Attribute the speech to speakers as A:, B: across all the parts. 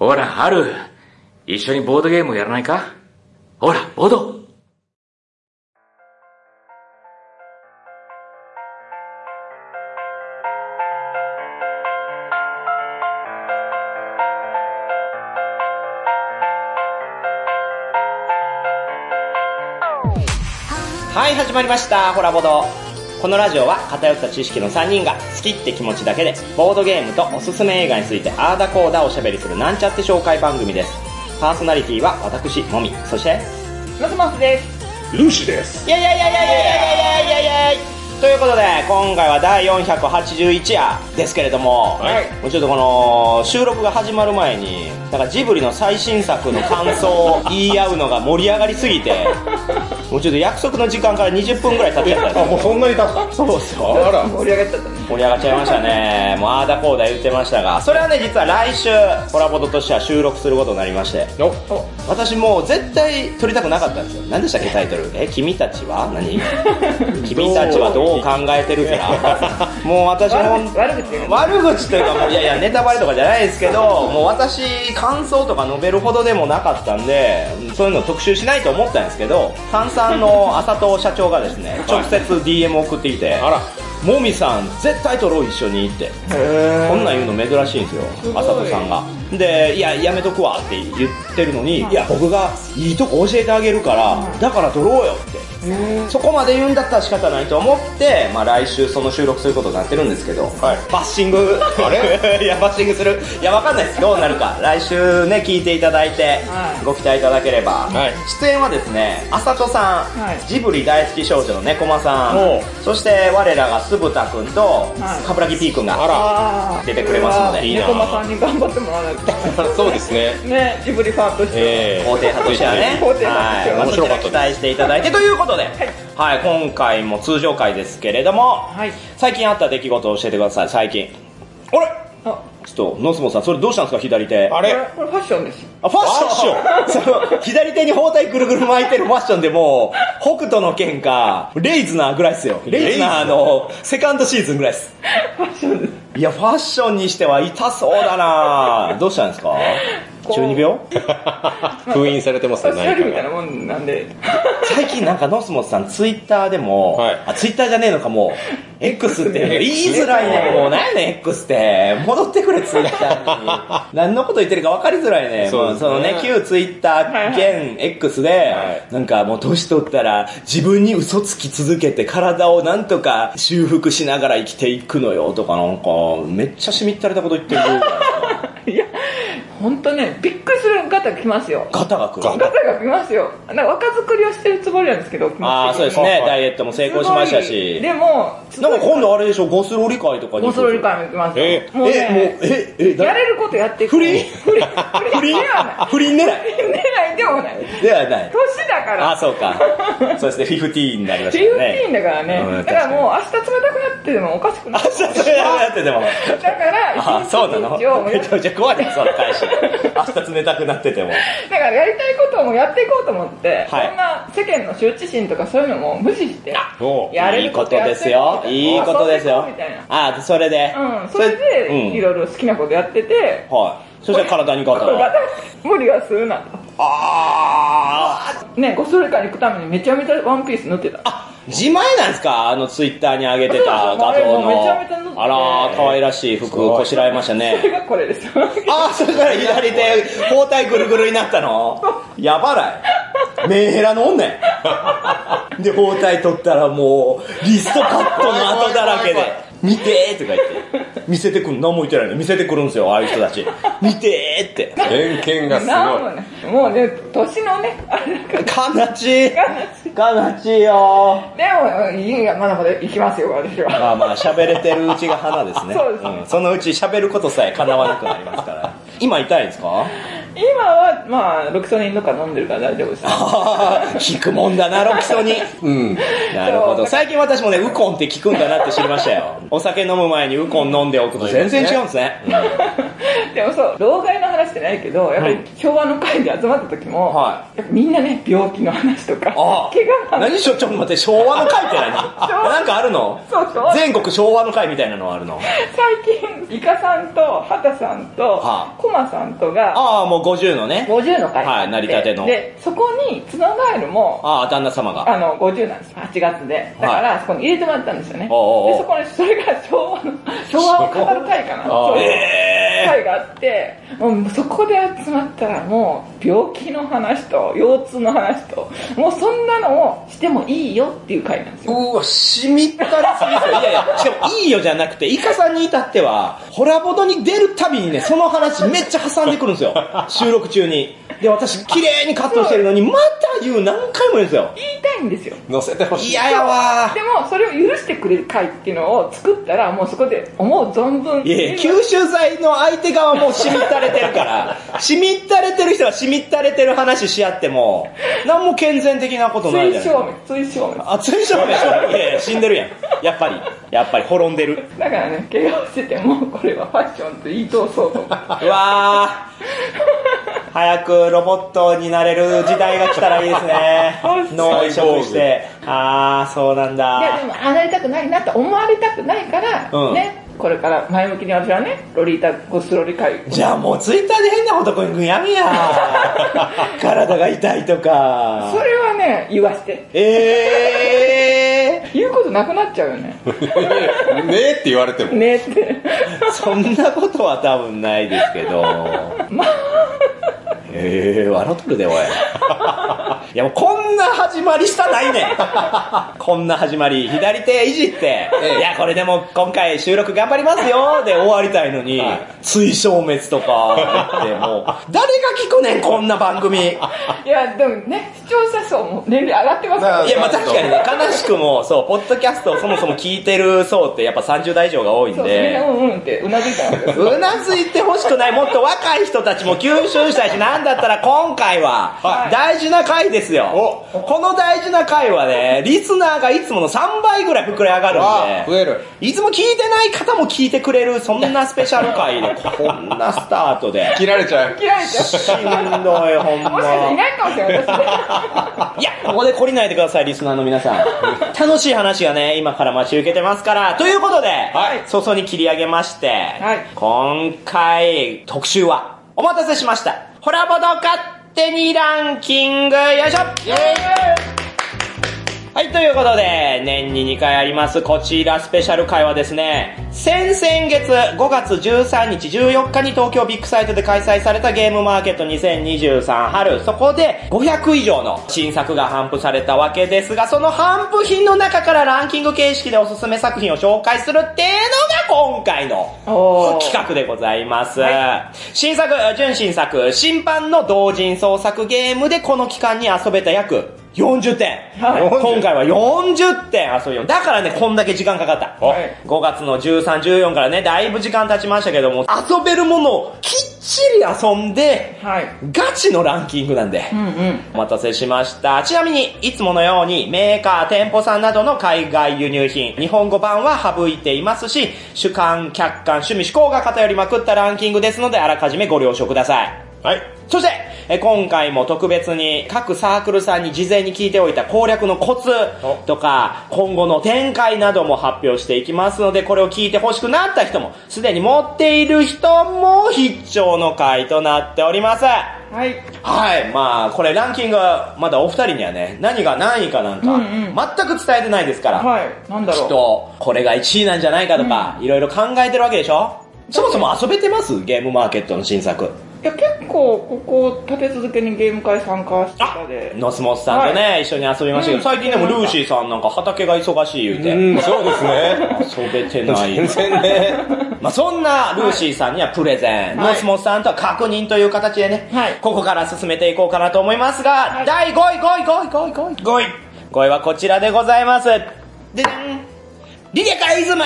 A: ほら、春。一緒にボードゲームやらないか？ほら、ボード。
B: はい、始まりました。ホラボード。このラジオは偏った知識の3人が好きって気持ちだけで、ボードゲームとおすすめ映画についてあーだこーだおしゃべりするなんちゃって紹介番組です。パーソナリティは私、もみ。そして、
C: マスマスです。
D: ルーシです。
B: いやいやいやいやいやいやいやいやいやいやということで、今回は第481夜ですけれども、
D: はい
B: もうちょっとこの収録が始まる前に、なんかジブリの最新作の感想を言い合うのが盛り上がりすぎて、もうちょっと約束の時間から20分ぐらい経っちゃったんです
D: あ、もうそんなに経った？
B: そうっすよ。
D: あら。
C: 盛り上がっちゃったね。
B: 盛り上がっちゃいましたね。もうあーだこーだ言ってましたが、それはね、実は来週、コラボドとしては収録することになりまして、
D: お
B: 私もう絶対撮りたくなかったんですよ。何でしたっけ、タイトル？え、君たちは？何？君たちはどう考えてるか もう私も
C: 悪口
B: というかもういやいやネタバレとかじゃないですけどもう私感想とか述べるほどでもなかったんでそういうの特集しないと思ったんですけど炭酸の浅戸社長がですね直接 DM 送ってきて
D: あら。
B: もみさん絶対撮ろう一緒にって。こんなん言うの珍しいんですよ
C: ごい。
B: 浅戸さんがでいややめとくわって言ってるのにい。や僕がいいとこ教えてあげるからだから撮ろうよってそこまで言うんだったら仕方ないと思って、まあ、来週その収録することになってるんですけど、
D: はい。
B: バッシング。
D: あれ？
B: いやバッシングする？いやわかんないです。どうなるか。来週ね聞いていただいて、
C: はい。
B: ご期待いただければ、
D: はい。
B: 出演はですねあさとさん、
C: はい。
B: ジブリ大好き少女の猫間さ
D: おう。
B: んそして我らが酢豚くんと、
C: はい。
B: 冠城 P くんが
D: あら。
C: あー
B: 出てくれますので。
D: いいな
C: 猫間さんに頑張ってもらわないと。
D: そうですね。
C: ね、ジブリファンとして
B: 肯定派としてはね。
C: は。
B: はい。
D: 面白かった
B: 期待していただいてということで、はい、今回も通常回ですけれども、
C: はい。
B: 最近あった出来事を教えてください、最近。あれ？
C: あ、
B: ちょっと、ノスモさん、それどうしたんですか、左手。
D: あれ？
C: これファッションです。
B: あ、ファッション その、左手に包帯ぐるぐる巻いてるファッションでもう、北斗の剣か、レイズナーぐらいっすよ。レイズナーの、セカンドシーズンぐらいっす。
C: ファッションです。
B: いや、ファッションにしては痛そうだなどうしたんですか？中二病
D: 封印されてますね、
C: ファッションみたい
D: 何か
C: なもんなんで。
B: 最近なんかノスモスさんツイッターでも、
D: はい
B: あ、ツイッターじゃねえのかもう、X って言いづらいね。もう何やねん X って。戻ってくれツイッターに。何のこと言ってるか分かりづらいね。
D: そうね
B: もうそのね、旧ツイッター現 X で、
D: はい
B: なんかもう年取ったら自分に嘘つき続けて体をなんとか修復しながら生きていくのよとかなんか、めっちゃしみったれたこと言ってるじゃないですか。
C: いや、ほんとね、びっくりする方来ますよ。
B: ガタが来る。
C: 方が来ますよ。なんか若作りをしてるつもりなんですけど、
B: ああ、そうですね。
D: はい
B: ダイエットも成功しましたし。
C: でも、
B: なんか今度あれでしょ、ゴスロリ会とかに
C: ゴスロリ会も行きますよ。
D: え
C: もうね、
B: え、もう、え、え、だ
C: やれることやっていく。
B: 不倫？
C: 不倫不倫？ではない。
B: 不倫狙い？
C: 狙いでもない。
B: ではない。
C: 年だから。
B: あ、そうか。そうですね、フィフティーンになりま
C: フィフ
B: したよね。
C: ティーンだから
B: うん
C: ね。だからもう明日冷たくなってでもおかしくない。
B: あ、そうそうやってても。
C: だから、一日をもうや
B: めちゃめちゃ怖いね、その返し。明日冷たくなってても。
C: だからやりたいこともやっていこうと思って、
B: はい
C: そんな世間の羞恥心とかそういうのも無視して、
D: お
C: やれ
B: いいこ
C: ることやって
B: とですよ。いいことですよ
C: みたいな。。
B: あ、それで。
C: うん、それで、
B: うん
C: いろいろ好きなことやってて、
B: はい。そしたら体にガタが。
C: 無理はするなと。
B: あ
C: ね、ゴスロリ会に行くためにめちゃめちゃワンピース塗ってた。
B: ー。あ、自前なんですか？あのツイッターに上げてた画像の。あらー、可愛らしい服こしらえましたね
C: そ。れがこれです。
B: ああ、そしたら左手、包帯ぐるぐるになったの？やばない。メンヘラの女やで、包帯取ったらもう、リストカットの跡だらけで、見てーとか言って、見せてくる、何も言ってないの見せてくるんですよ、ああいう人たち。見てーって。
D: 偏見がすごい。
C: もうね、年のね、あれだから。
B: 悲しい。悲しいよ
C: でも、いや、まだまだ行きますよ、私は。
B: まあまあ、喋れてるうちが花ですね。
C: そうですね
B: んそのうち喋ることさえ叶わなくなりますから。今痛いんですか？
C: 今は、まあ、ロキソニンとか飲んでるから大丈夫です。
B: ああ、聞くもんだな、ロキソニン。
D: うん。
B: なるほど。最近私もね、ウコンって聞くんだなって知りましたよ。お酒飲む前にウコン飲んでおくと全然違うんですね。
C: でもそう、老害の話してないけど、やっぱり昭和の会で集まった時も、
B: は
C: やっぱみんなね、病気の話とか、
B: あ
C: 怪我
B: 何しょ、ちょっと待って、昭和の会って何？なんかあるの？
C: そうそう。
B: 全国昭和の会みたいなのあるの？
C: 最近、イカさんと、ハタさんと
B: はあ、
C: コマさんとが、
B: ああ、もう50のね。
C: 50の会
B: はい成り立ての
C: で、そこに、ツノガエルも、
B: ああ、旦那様が。
C: あの、50なんですよ。8月で。だから、そこに入れてもらったんですよね。
B: おうおう
C: で、そこに、それが昭和の、昭和を語る会かな。そう
B: え
C: 会があって、もうそこで集まったらもう、病気の話と、腰痛の話と、もうそんなのをしてもいいよっていう会なんですよ。
B: うわ、しみったりすぎですよ。いやいや、しかもいいよじゃなくて、イカさんに至っては、ホラボドに出るたびにね、その話めっちゃ挟んでくるんですよ。収録中に。で、私、綺麗にカットしてるのに、また言う何回も言うんですよ。
C: 言いたいんですよ。
D: 乗せてほしい。
B: 嫌やわ
C: でも、それを許してくれる会っていうのを作ったら、もうそこで思う存分。
B: いやいや、吸収剤の相手側もしみったれてるから、しみったれてる人はしみったれてる話し合っても、何も健全的なことないじゃない
C: 追消滅、追消滅。
B: あ、追消滅いやいや、死んでるやん。やっぱり、やっぱり滅んでる。
C: だからね、怪我をしてても、これはファッションと言い通そうと思って。
B: うわー。早くロボットになれる時代が来たらいいですね。脳移植して。あー、そうなん
C: いや、
B: だ
C: で。も、あなりたくないなと思われたくないから、
B: うん
C: ね、これから前向きに私はね、ロリータゴスロリ会。
B: じゃあもうツイッターで変な男にやめや。体が痛いとか
C: そ。れはね、言わして。
B: え
C: 言うことなくなっちゃうよね。
D: ねえって言われても。
C: ねって。
B: ー、そんなことは多分ないですけど。
C: ま
B: ええー、笑っとるで、おい。いやもうこんな始まりしたないねん。こんな始まり、左手いじって、いやこれでも今回収録頑張りますよで終わりたいのに、追消滅とか言ってもう、誰が聞くねん、こんな番組。い
C: いや、でもね、視聴者層も年齢上がってますから。
B: や、まあ確かにね、悲しくも、そう、ポッドキャストをそもそも聞いてる層ってやっぱ30代以上が多いん
C: そう、みん
B: で
C: な、うんうんってうなずいたんですよ。
B: うなずいてほしくない、もっと若い人たちも吸収したいし、なんだったら今回は
C: は、い
B: 大事な回ですよ。この大事な回はね、リスナーがいつもの3倍ぐらい膨れ上がるんで、
D: 増える。
B: いつも聞いてない方も聞いてくれる、そんなスペシャル回で、こんなスタートで。
D: 切られちゃう。
C: 切られちゃう。
B: しんどい、ほんま。
C: もしかしていないかもしれない。
B: いや、ここで懲りないでください、リスナーの皆さん。楽しい話がね、今から待ち受けてますから。ということで、
D: はい
B: 早々に切り上げまして、
C: はい
B: 今回、特集は、お待たせしました。ホラボド勝手にランキング、よいしょ。はい、ということで、年に2回あります、こちらスペシャル回はですね、先々月5月13日14日に東京ビッグサイトで開催されたゲームマーケット2023春、そこで500以上の新作が頒布されたわけですが、その頒布品の中からランキング形式でおすすめ作品を紹介するっていうのが今回の企画でございます。新作、純新作、審判の同人創作ゲームでこの期間に遊べた約40点。
C: はい
B: 今回は40点遊びよ。だからね、こんだけ時間かかった。
C: はい
B: 5月の13、14からね、だいぶ時間経ちましたけども、遊べるものをきっちり遊んで、
C: はい。
B: ガチのランキングなんで。
C: うんうん。
B: お待たせしました。ちなみに、いつものようにメーカー、店舗さんなどの海外輸入品、日本語版は省いていますし、主観、客観、趣味、思考が偏りまくったランキングですので、あらかじめご了承ください。
D: はい。
B: そして、え今回も特別に各サークルさんに事前に聞いておいた攻略のコツとか、今後の展開なども発表していきますので、これを聞いて欲しくなった人も、すでに持っている人も必聴の回となっております。
C: はい。
B: はい、まあ、これランキング、まだお二人にはね、何が何位かなんか、
C: うんうん
B: 全く伝えてないですから、
C: はい。なんだ
B: きっ
C: ろう。
B: と、これが1位なんじゃないかとか、いろいろ考えてるわけでしょ？そもそも遊べてます？ゲームマーケットの新作。
C: いや、結構、ここ、立て続けにゲーム会参加してたで。
B: ノスモスさんとね、一緒に遊びましたけど、
C: うん
B: 最近でもルーシーさんなんか畑が忙しい言うて、
D: うん、そうですね。
B: 遊べてない。
D: 全然ね。
B: まあそんなルーシーさんにはプレゼン、
C: はい
B: ノスモスさんとは確認という形でね、
C: はい
B: ここから進めていこうかなと思いますが、
C: はい
B: 第5位、5位、5位、5位、5位、5位。5位はこちらでございます。でリレカイズム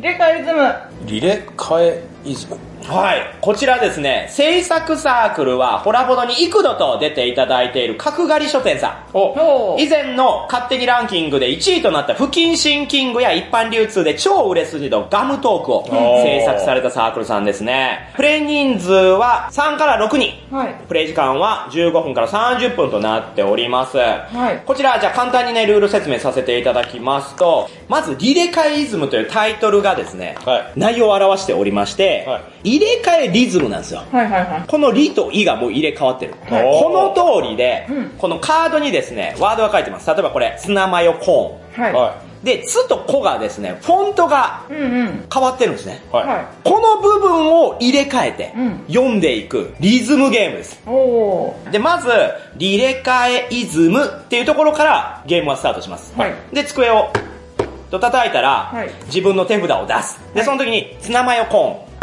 C: でかイズム。
D: リレカエイズム。
B: はい。こちらですね、制作サークルは、ホラボドに幾度と出ていただいている角刈り書店さん。
C: お
B: 以前の勝手にランキングで1位となった不謹慎キングや一般流通で超売れ筋のガムトークを制作されたサークルさんですね。プレイ人数は3から6人。
C: はい。
B: プレイ時間は15分から30分となっております。
C: い
B: こちら、じゃあ簡単にね、ルール説明させていただきますと、まず、リレカエイズムというタイトルがですね、
D: はい
B: 内容を表しておりまして、
D: は
B: 入れ替えリズムなんですよ。
C: はいはいはい。
B: このリとイがもう入れ替わってる。
C: はい
B: この通りで、
C: うん
B: このカードにですね、ワードが書いてます。例えばこれ、ツナマヨコ
C: はい。
D: は
B: ーン。で、ツとコがですね、フォントが
C: うんうん。
B: 変わってるんですね。
D: い。はい。
C: は
B: この部分を入れ替えて
C: うん、
B: 読んでいくリズムゲームです。で、まず、リレカエイズムっていうところからゲームはスタートします。
C: はい
B: で、机を、と叩いたら、
C: はい
B: 自分の手札を出す。で、
C: はい
B: その時に、ツナマヨコーン。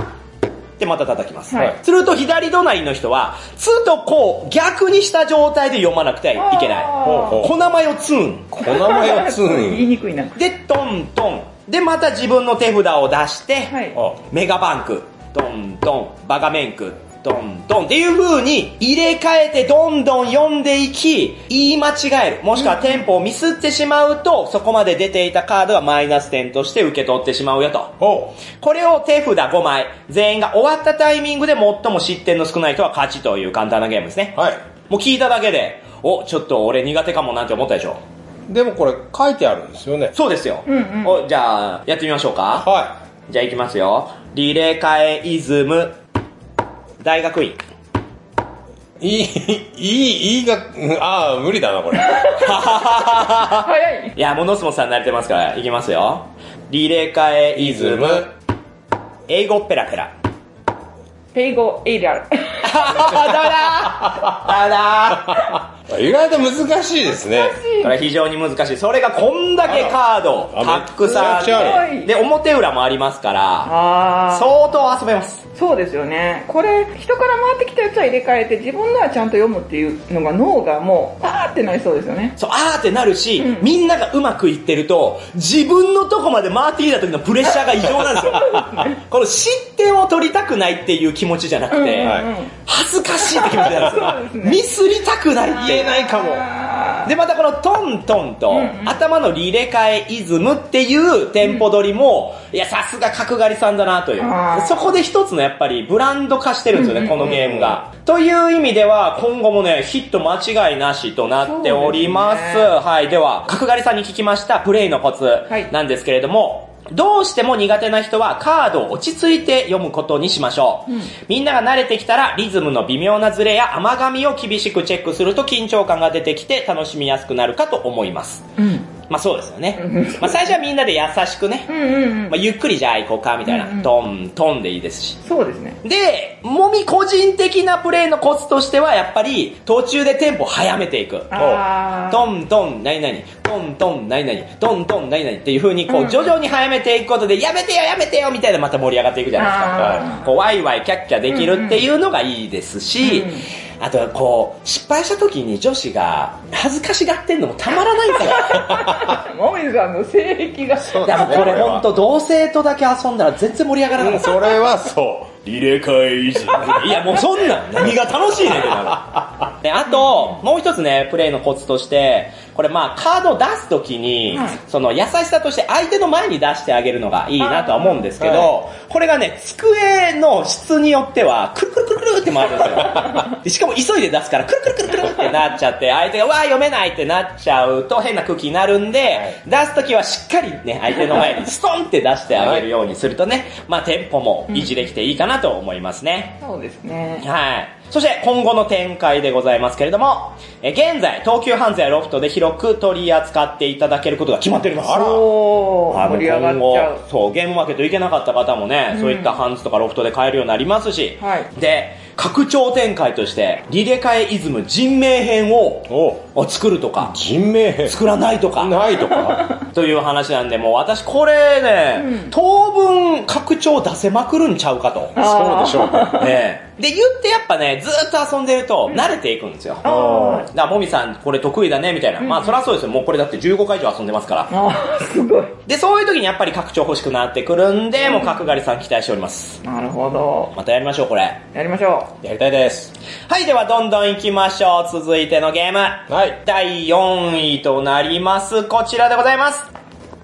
B: ってまた叩きます。
C: はい
B: すると、左隣の人は、ツとコを逆にした状態で読まなくてはいけない。
C: あー
D: ほうほう
B: 小マヨツーン。
D: 小名前をツ
C: 言い。にくいな。
B: で、トントン。で、また自分の手札を出して、
C: はい。
D: あ
B: メガバンク、トントン、バカメンク、トントンっていう風に入れ替えてどんどん読んでいき、言い間違える、もしくはテンポをミスってしまうと、そこまで出ていたカードがマイナス点として受け取ってしまうよと。
D: お
B: これを手札5枚、全員が終わったタイミングで最も失点の少ない人は勝ちという簡単なゲームですね。
D: はい。
B: もう聞いただけで、お、ちょっと俺苦手かもなんて思ったでしょ。
D: でもこれ書いてあるんですよね。
B: そうですよ。
C: うんうん
B: お、じゃあ、やってみましょうか。
D: は
B: じゃあ行きますよ。リレカエイズム、大学院。
D: い。いい、いい、いいが、うんああ、無理だな、これ。
C: 早い。
B: いや、もうノスモスさん慣れてますから、いきますよ。リレカエイズム、英語ペラペラ。
C: ペイゴエイリアル。
B: ダメだダメだ
D: 意外と難しいですね。
B: これ非常に難しい。それがこんだけカード、
D: あ
B: たくさんあ
D: めっ
B: で、表裏もありますから。相当遊べます。
C: そうですよね。これ、人から回ってきたやつは入れ替えて、自分のはちゃんと読むっていうのが脳がもう、パーってなりそうですよね。
B: そう、あーってなるし、
C: うん
B: みんながうまくいってると、自分のとこまで回ってきた時のプレッシャーが異常なんですよ。この失点を取りたくないっていう気持ちじゃなくて、
C: うんうんうん
D: はい
B: 恥ずかしいって気持ちなんですよ。
C: ね
B: ミスりたくないって。
D: 言えないかも。
C: あ
B: で、またこのトントンと、頭のリレカエイズムっていうテンポ取りも、いや、さすが角刈りさんだなという。そこで一つのやっぱりブランド化してるんですよね、このゲームが。という意味では、今後もね、ヒット間違いなしとなっております。はい。では、角刈りさんに聞きましたプレイのコツ
C: い
B: なんですけれども、どうしても苦手な人はカードを落ち着いて読むことにしましょう。
C: うん
B: みんなが慣れてきたらリズムの微妙なズレや甘噛みを厳しくチェックすると緊張感が出てきて楽しみやすくなるかと思います。
C: うん。
B: まあそうですよね
C: うん。
B: まあ最初はみんなで優しくねまあ。ゆっくりじゃあ行こうかみたいなトントンでいいですし。
C: そうですね。
B: で、もみ個人的なプレイのコツとしてはやっぱり途中でテンポ早めていく。トントン何々、トントン何々、トントン何々っていう風にこ
C: う
B: うん徐々に早めていくことで、やめてよやめてよみたいなまた盛り上がっていくじゃないですか。こうワイワイキャッキャできるっていうのがいいですし、
C: うん
B: あとはこう、失敗した時に女子が恥ずかしがってんのもたまらないから。
C: もみじさんの性癖が。
B: でもこれほんと同性とだけ遊んだら全然盛り上がらなかった。
D: それはそう。
B: リレカエイズいやもうそんなん何が楽しいねんってなる。で、あと、もう一つね、プレイのコツとして、これまあカードを出すときに、
C: はい
B: その優しさとして相手の前に出してあげるのがいいなとは思うんですけど、
D: は
B: これがね、机の質によっては、くるくるくるくるって回るんですよ。でしかも急いで出すから、くるくるくるくるってなっちゃって、相手がわー読めないってなっちゃうと変な空気になるんで、出すときはしっかりね、相手の前にストンって出してあげるようにするとね、まあテンポも維持できていいかなと思いますね。
C: そうですね。
B: はい。そして今後の展開でございますけれども、え現在、東急ハンズやロフトで広く取り扱っていただけることが決まっております。
D: あら
C: 盛り上がっちゃう
B: そう、ゲームマーケット行けなかった方もね、そういったハンズとかロフトで買えるようになりますし、
C: はい
B: で、拡張展開として、リレカエイズム人名編を作るとか、
D: 人名編。
B: 作らないとか、
D: ないとか。
B: という話なんで、もう私これね、
C: うん
B: 当分拡張出せまくるんちゃうかと。
D: そうでしょうね。
B: で、言ってやっぱね、ずーっと遊んでると、慣れていくんですよ。だか
C: あ
B: ら、もみさん、これ得意だね、みたいな。まあ、そりゃそうですよ。もうこれだって15回以上遊んでますから。
C: すごい。
B: で、そういう時にやっぱり拡張欲しくなってくるんで、もう角刈りさん期待しております。
C: なるほど。
B: またやりましょう、これ。
C: やりましょ
D: やりたいです。
B: はい、ではどんどん行きましょう。続いてのゲーム。
D: はい。
B: 第4位となります。こちらでございます。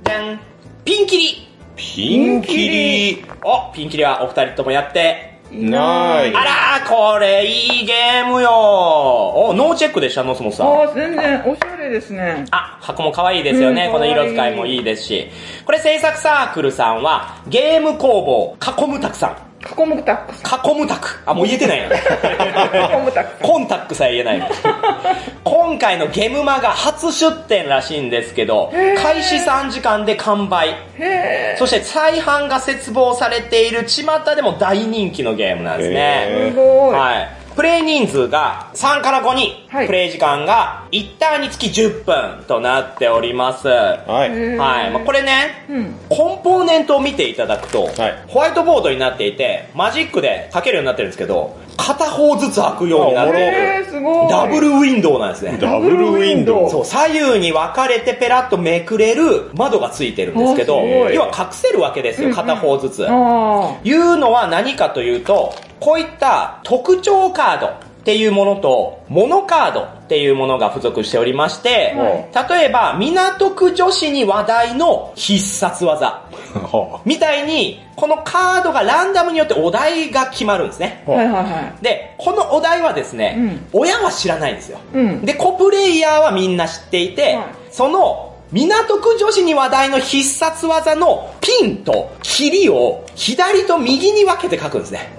B: じゃん。ピンキリ。
D: ピンキリ。
B: お、ピンキリはお二人ともやって。
D: ない
B: あらー、これいいゲームよお、ノーチェックでした、ノスモスさん。
C: ああ、全然おしゃれですね。
B: あ、箱も可愛いですよね。
C: うん
B: この色使いもいいですし。これ制作サークルさんは、ゲーム工房、囲むたくさん。
C: 囲むタックス。
B: 囲むたく。あ、もう言えてないな。
C: 囲むタック
B: コンタックさえ言えないの。今回のゲムマが初出店らしいんですけど、開始3時間で完売。そして再販が切望されている巷でも大人気のゲームなんですね。
D: へ
C: すごい。
B: はい。プレイ人数が3から5人、
C: はい
B: プレイ時間が1ターンにつき10分となっております。は
D: はい。
C: へー
B: い。まあ、これね、
C: うん。
B: コンポーネントを見ていただくと、
D: はい
B: ホワイトボードになっていて、マジックで書けるようになってるんですけど、片方ずつ開くようになって。ダブルウィンドウなんですね。
D: ダブルウィンドウ。
B: そう、左右に分かれてペラッとめくれる窓がついてるんですけど、要は隠せるわけですよ、片方ずつ。
C: あ
B: いうのは何かというと、こういった特徴カードっていうものと、モノカードっていうものが付属しておりまして、例えば、港区女子に話題の必殺技。
D: は
B: みたいに、このカードがランダムによってお題が決まるんですね。
C: あ。はいはいは
B: で、このお題はですね、
C: うん
B: 親は知らないんですよ。
C: うん
B: で、コプレイヤーはみんな知っていて、
C: はい
B: その、港区女子に話題の必殺技のピンとキリを左と右に分けて書くんですね。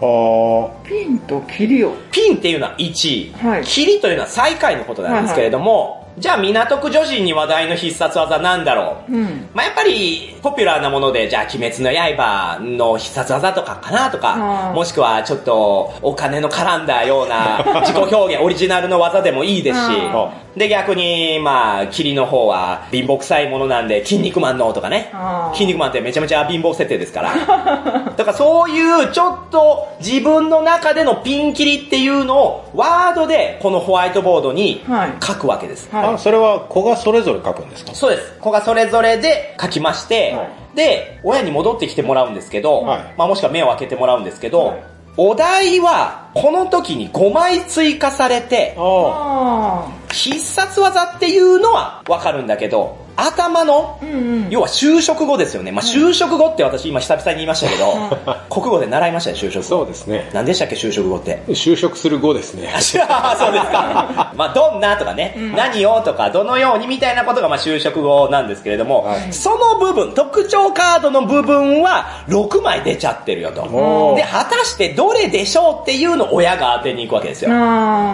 C: ピンとキリを。
B: ピンっていうのは1位、
C: はい
B: キリというのは最下位のことなんですけれども、じゃあ港区女子に話題の必殺技なんだろう。
C: うん。
B: まあ、やっぱり、ポピュラーなもので、じゃあ、鬼滅の刃の必殺技とかかなとかもしくはちょっと、お金の絡んだような 自己表現、オリジナルの技でもいいですし。
C: あ、
B: で、逆に、まあ、霧の方は、貧乏臭いものなんで、筋肉マンのとかね筋肉マンってめちゃめちゃ貧乏設定ですから。だからそういう、ちょっと、自分の中でのピンキリっていうのを、ワードで、このホワイトボードに
C: はい。
B: 書くわけです。
C: は
D: あ、それは子がそれぞれ書くんですか？
B: そうです。子がそれぞれで書きまして、
D: はい。
B: で、親に戻ってきてもらうんですけど、
D: はい。
B: まあもしくは目を開けてもらうんですけど、
C: はい。
B: お題は、この時に5枚追加されて、必殺技っていうのはわかるんだけど、頭の
C: あ。、うんうん。
B: 要は就職後ですよね。まあ就職後って私今久々に言いましたけど、国語で習いましたね、就職
D: あ。そう
B: 後。
D: ですね。
B: 何でしたっけ、就職後って？
D: 就職する後ですね。
B: あそうですか。まあ、どんなとかね、何をとか、どのようにみたいなことが、まあ、就職後なんですけれども、
D: はい
B: その部分、特徴カードの部分は、6枚出ちゃってるよと。で、果たしてどれでしょうっていうのを親が当てに行くわけですよ。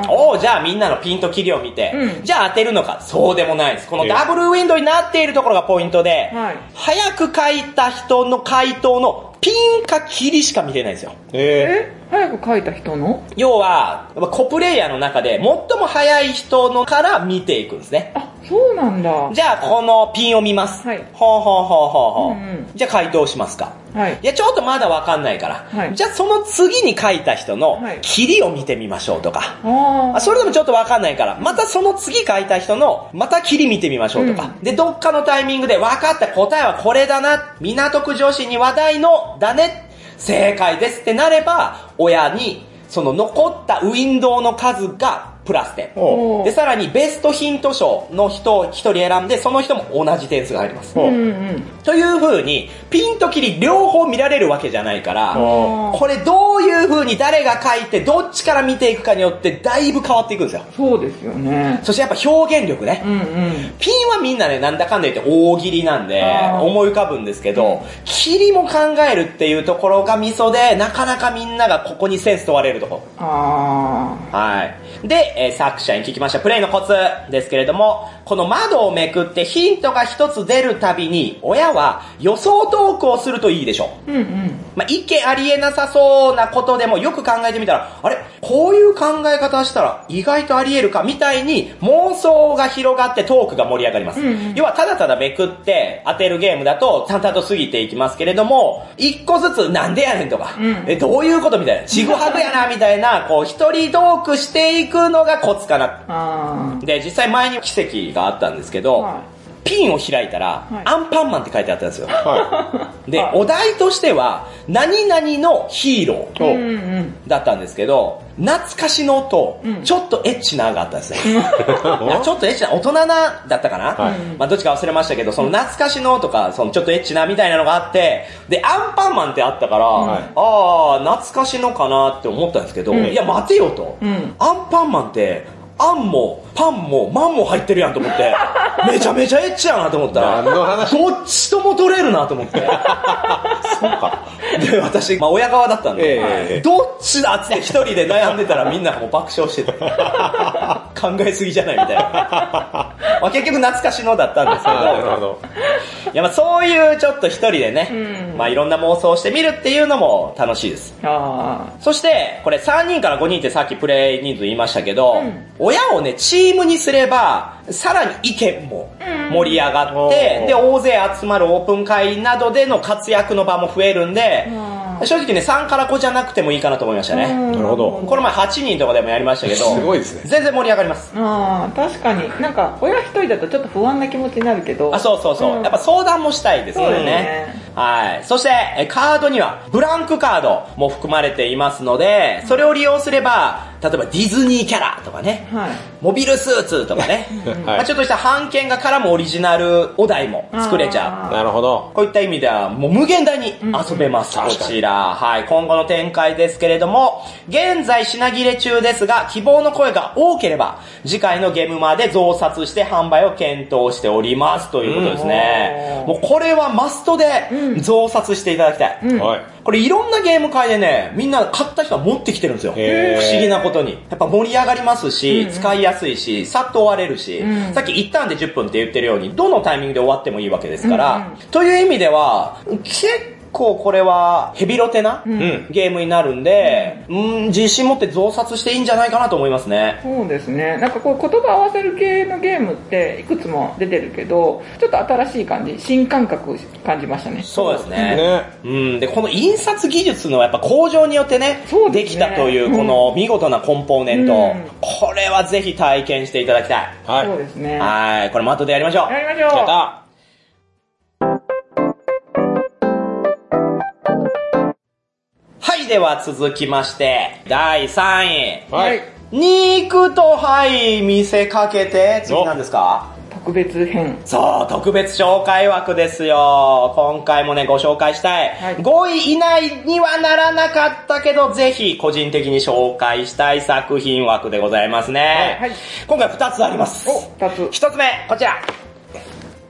B: おおじゃあみんなのピンとキリを見て、
C: うん
B: じゃあ当てるのかそうでもないです。この
D: ええ
B: ダブルウィンドウになっているところがポイントで、
C: はい
B: 早く書いた人の回答のピンかキリしか見れないんですよ。
D: え
C: え？早く書いた人の？
B: 要は、コプレイヤーの中で最も早い人のから見ていくんですね。
C: あ、そうなんだ。
B: じゃあ、このピンを見ます。
C: はい
B: ほうほうほうほうほう。
C: うんうん
B: じゃあ回答しますか。
C: はい
B: い。や、ちょっとまだわかんないから。
C: はい
B: じゃあ、その次に書いた人の
C: はい、
B: キリを見てみましょうとか。
C: あ
B: あそれでもちょっとわかんないから、またその次書いた人の、またキリ見てみましょうとか。で、どっかのタイミングで分かった答えはこれだな。港区女子に話題のだね。正解ですってなれば、親に、その残ったウィンドウの数がプラス点。で、さらにベストヒント賞の人を一人選んで、その人も同じ点数が入ります。
D: お
C: うんうん。
B: という風に、ピンとキリ両方見られるわけじゃないから、
D: お
B: これどういう風に誰が書いて、どっちから見ていくかによってだいぶ変わっていくんですよ。
C: そうですよね。
B: そしてやっぱ表現力ね。
C: うんうん。
B: ピンはみんなね、なんだかんだ言って大喜利なんで、思い浮かぶんですけど、キリも考えるっていうところがミソで、なかなかみんながここにセンス問われるところ。
C: あ
B: はい。で、えー作者に聞きました。プレイのコツですけれども、この窓をめくってヒントが一つ出るたびに、親は予想トークをするといいでしょう。
C: ー。うんうん。
B: まあ、一見ありえなさそうなことでもよく考えてみたら、あれ？こういう考え方したら意外とあり得るかみたいに妄想が広がってトークが盛り上がります。要はただただめくって当てるゲームだと淡々と過ぎていきますけれども、一個ずつなんでやねんとか、
C: ん
B: え、どういうことみたいな、ちぐはぐやなみたいな、こう一人トークしていくのがコツかな。
C: あ
B: で、実際前に奇跡があったんですけど、
C: は
B: ピンを開いたら、
C: はい。
B: アンパンマンって書いてあったんですよ。
D: は
B: で、
C: はい。
B: お題としては、何々のヒーロー
C: うん。
B: だったんですけど、懐かしのと
C: うん、
B: ちょっとエッチながあったんですね。
D: い。
B: いやちょっとエッチな、大人なだったかな、
D: はい。
B: まあどっちか忘れましたけど、その懐かしのとか、そのちょっとエッチなみたいなのがあって、で、アンパンマンってあったから、
D: はい。
B: ああ、懐かしのかなって思ったんですけど、
C: うん。
B: いや待てよと、
C: うん。
B: アンパンマンって、アンも、パンも、マンも入ってるやんと思って、めちゃめちゃエッチやなと思ったら、
D: 何の話？
B: どっちとも取れるなと思って。
D: そうか。
B: で、私、まあ親側だったんで、
D: ええ
B: どっちだっつって一人で悩んでたらみんなもう爆笑してて、考えすぎじゃないみたいな。まあ結局懐かしのだったんですけ
D: あーなるほ
B: ど、
D: ど。
B: いやまあそういうちょっと一人でね、
C: うん。
B: まあいろんな妄想をしてみるっていうのも楽しいです。
C: あ
B: そして、これ3人から5人ってさっきプレイ人数言いましたけど、
C: うん。
B: 親をね、チームにすれば、さらに意見も盛り上が
D: うん
B: って、
D: おー
B: で、大勢集まるオープン会などでの活躍の場も増えるんで、
C: うん
B: 正直ね、3から5じゃなくてもいいかなと思いました
C: あ。
B: ね。
C: うん
D: なるほど
B: この前8人とかでもやりましたけど、
D: すごいですね
B: 全然盛り上がります。
C: ああ、確かに。なんか、親一人だとちょっと不安な気持ちになるけど。
B: あ、そうそうそう。
C: うん
B: やっぱ相談もしたいですよ
C: そう
B: ね。
C: だね
B: はい。そして、えカードには、ブランクカードも含まれていますので、それを利用すれば、例えばディズニーキャラとかね、
C: はい。
B: モビルスーツとかね、
D: はい
B: まあちょっとした版権が絡むオリジナルお題も作れちゃう。
C: あ
D: なるほど。
B: こういった意味では、もう無限大に遊べます。こちら。はい。今後の展開ですけれども、現在品切れ中ですが、希望の声が多ければ、次回のゲームまで増刷して販売を検討しております。ということですね。
C: うん
B: もうこれはマストで増刷していただきたい。
C: うん
D: はい。
B: これいろんなゲーム会でね、みんな買った人は持ってきてるんですよ。不思議なことに。やっぱ盛り上がりますし、使いやすいし、さっと終われるし、
C: うん。
B: さっき一旦で10分って言ってるように、どのタイミングで終わってもいいわけですから、
C: うんうん。
B: という意味では、結構これはヘビロテな、
D: ん
B: ゲームになるんで、うん、自信持って増刷していいんじゃないかなと思いますね。
C: そうですね。なんかこう言葉合わせる系のゲームっていくつも出てるけど、ちょっと新しい感じ、新感覚感じましたね。
B: そうですね。
D: ね。
B: うん、で、この印刷技術のやっぱ向上によってね、
C: でね
B: ですきたというこの見事なコンポーネント、
C: うん
B: これはぜひ体験していただきたい。
D: はい。
C: そうですね。
B: はい、これも後でやりましょう。
C: やりましょう。
B: やったはい、では続きまして、第3位。
D: はい。
B: 肉とはい、見せかけて、次なんですか？
C: 特別編。
B: そう、特別紹介枠ですよ。今回もね、ご紹介したい。
C: はい
B: 5位以内にはならなかったけど、ぜひ個人的に紹介したい作品枠でございますね。
C: はいはい
B: 今回2つあります。
C: お、二つ。
B: 1つ目、こちら。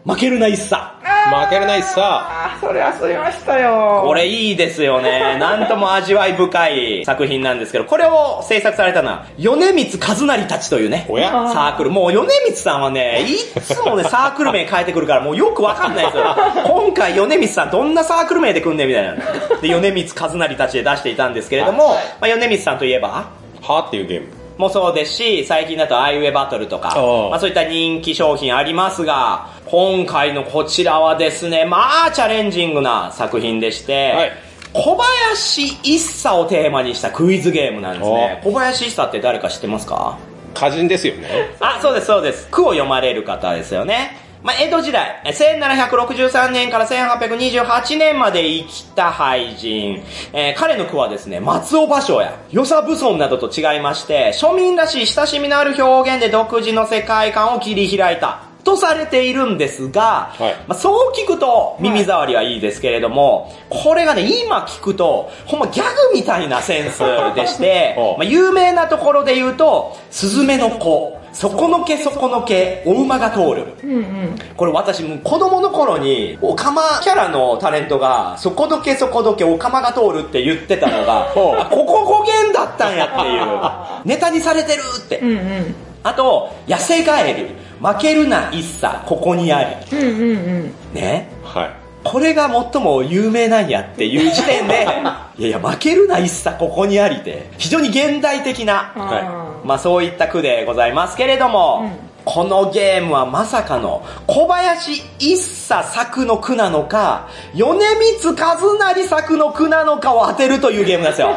B: 負けるな一茶。
D: 負けるないさ。
C: あー、それ遊びましたよ。
B: これいいですよね。なんとも味わい深い作品なんですけど、これを制作されたのは、米光和成たちというね、
D: おや？
B: サークル。もう米光さんはね、いつもね、サークル名変えてくるから、もうよくわかんないですよ。今回米光さんどんなサークル名で組んでみたいな。で、米光和成たちで出していたんですけれども、まあ、米光さんといえば、
D: はっていうゲーム。
B: もそうですし、最近だとアイウェイバトルとか、まあそういった人気商品ありますが、今回のこちらはですね、まあチャレンジングな作品でして、
D: はい
B: 小林一茶をテーマにしたクイズゲームなんですね。小林一茶って誰か知ってますか？
D: 歌人ですよね。
B: あ、そうです、そうです。句を読まれる方ですよね。まあ、江戸時代、1763年から1828年まで生きた俳人。えー彼の句はですね、松尾芭蕉や、与謝蕪村などと違いまして、庶民らしい親しみのある表現で独自の世界観を切り開いた。とされているんですが、
D: はい
B: まあ、そう聞くと耳障りはいいですけれども、これがね、今聞くと、ほんまギャグみたいなセンスでして
D: お、
B: まあ、有名なところで言うと、スズメの子、そこのけそこのけ、お馬が通る。
C: うんうん。
B: これ私もう子供の頃に、オカマキャラのタレントが、そこどけそこどけ、オカマが通るって言ってたのが、ここ語源だったんやっていう、ネタにされてるって。
C: うんうん。
B: あと、痩せガエル、負けるな一茶、ここにあり。
C: うんうんうん。
B: ね？
D: はい。
B: これが最も有名なんやっていう時点で、いやいや、負けるな、一茶ここにありて。非常に現代的な、
C: は
B: まあそういった句でございますけれども、
C: うん
B: このゲームはまさかの小林一茶作の句なのか、米光和成作の句なのかを当てるというゲームなんですよ。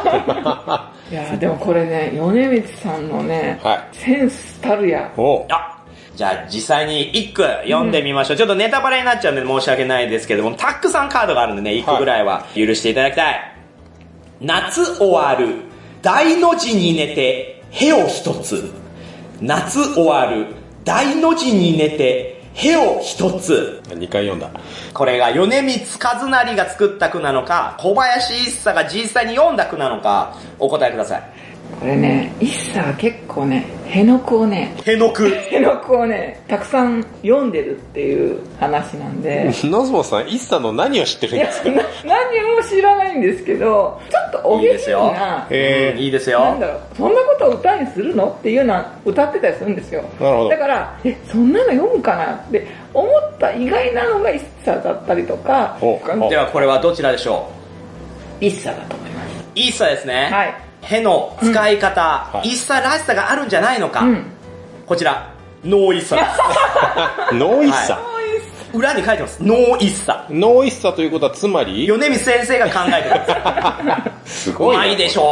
C: いやーでもこれね、米光さんのね、
D: はい
C: センスたるや。
D: お
B: あじゃあ実際に一句読んでみましょう。ちょっとネタバレになっちゃうんで申し訳ないですけども、たくさんカードがあるんでね、一句ぐらいは許していただきたい。夏終わる、大の字に寝て、へを一つ。夏終わる、大の字に寝て、へを一つ。
D: 2回読んだ。
B: これが米光和成が作った句なのか、小林一茶が実際に読んだ句なのか、お答えください。
C: これね、一茶は結構ね、への句をね、
B: への句。
C: への句をね、たくさん読んでるっていう話なんで、
D: ノズモさん、一茶の何を知ってるんですか？
C: な何も知らないんですけど、ちょっとお下品な、
D: へ
B: うんいいですよ。
C: なんだろう、そんなことを歌にするの？っていうような歌ってたりするんですよ。
D: なるほど
C: だから、え、そんなの読むかなって思った意外なのが一茶だったりとか、
D: お
B: ではこれはどちらでしょ
C: 一茶だと思います。
B: ういいさですね。
C: はい。
B: への使い方、
D: はい
B: 一茶らしさがあるんじゃないのか。
C: うん。
B: こちら、ノー一茶です。
D: ノー一茶。
B: 裏に書いてます。ノー一茶。
D: ノー一茶ということはつまり？
B: 米光先生が考えてください。う
D: すごいな。
B: まいでしょ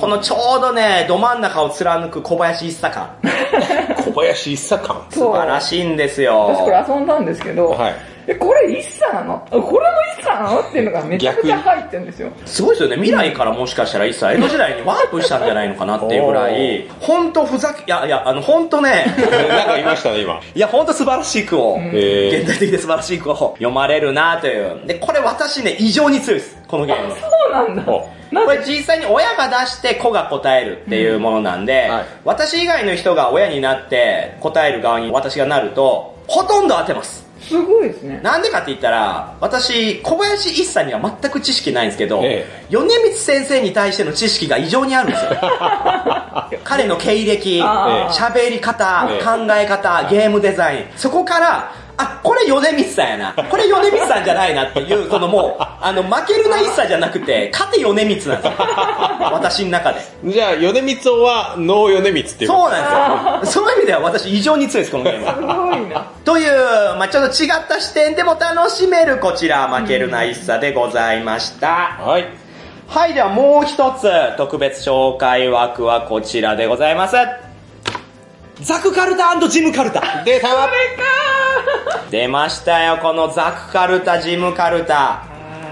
B: このちょうどね、ど真ん中を貫く小林一茶感。
D: 小林一茶感。
C: そう
B: 素晴らしいんです
C: 私こ
B: よ。
C: れ遊んだんですけど、
D: はい
C: え、これ一茶なの？あこれも一茶なの？っていうのがめちゃくちゃ入ってるんですよ。
B: すごいですよね。未来からもしかしたら一茶江戸時代にワープしたんじゃないのかなっていうぐらい、ほんとふざけ、いやいや、あの、ほんとね、
D: なんかいましたね、今。
B: いや、ほんと素晴らしい句を、
D: え
B: 現代的で素晴らしい句を読まれるなという。で、これ私ね、異常に強いです。このゲーム。
C: そうなんだ
B: これ実際に親が出して子が答えるっていうものなんで、
D: はい
B: 私以外の人が親になって答える側に私がなると、ほとんど当てます。
C: すごいですね。
B: なんでかって言ったら、私、小林一茶には全く知識ないんですけど、
D: え
B: 米光先生に対しての知識が異常にあるんですよ。彼の経歴、喋り方、
D: ええ。
B: 考え方、ゲームデザイン、そこから、あ、これ米光さんやな。これ米光さんじゃないなっていう、このもう、あの、負けるな一茶じゃなくて、勝て米光なんですよ。私の中で。
D: じゃあ、米光夫はノー米光っていう。
B: そうなんですよ。そういう意味では私異常に強いです、このゲームは。
C: すごいな。
B: という、まあちょっと違った視点でも楽しめるこちら、負けるな一茶でございました。
D: はい。
B: はい、ではもう一つ、特別紹介枠はこちらでございます。ザクカルタジムカルタ。
D: 出た
B: 出ましたよ、このザクカルタ、ジムカルタ。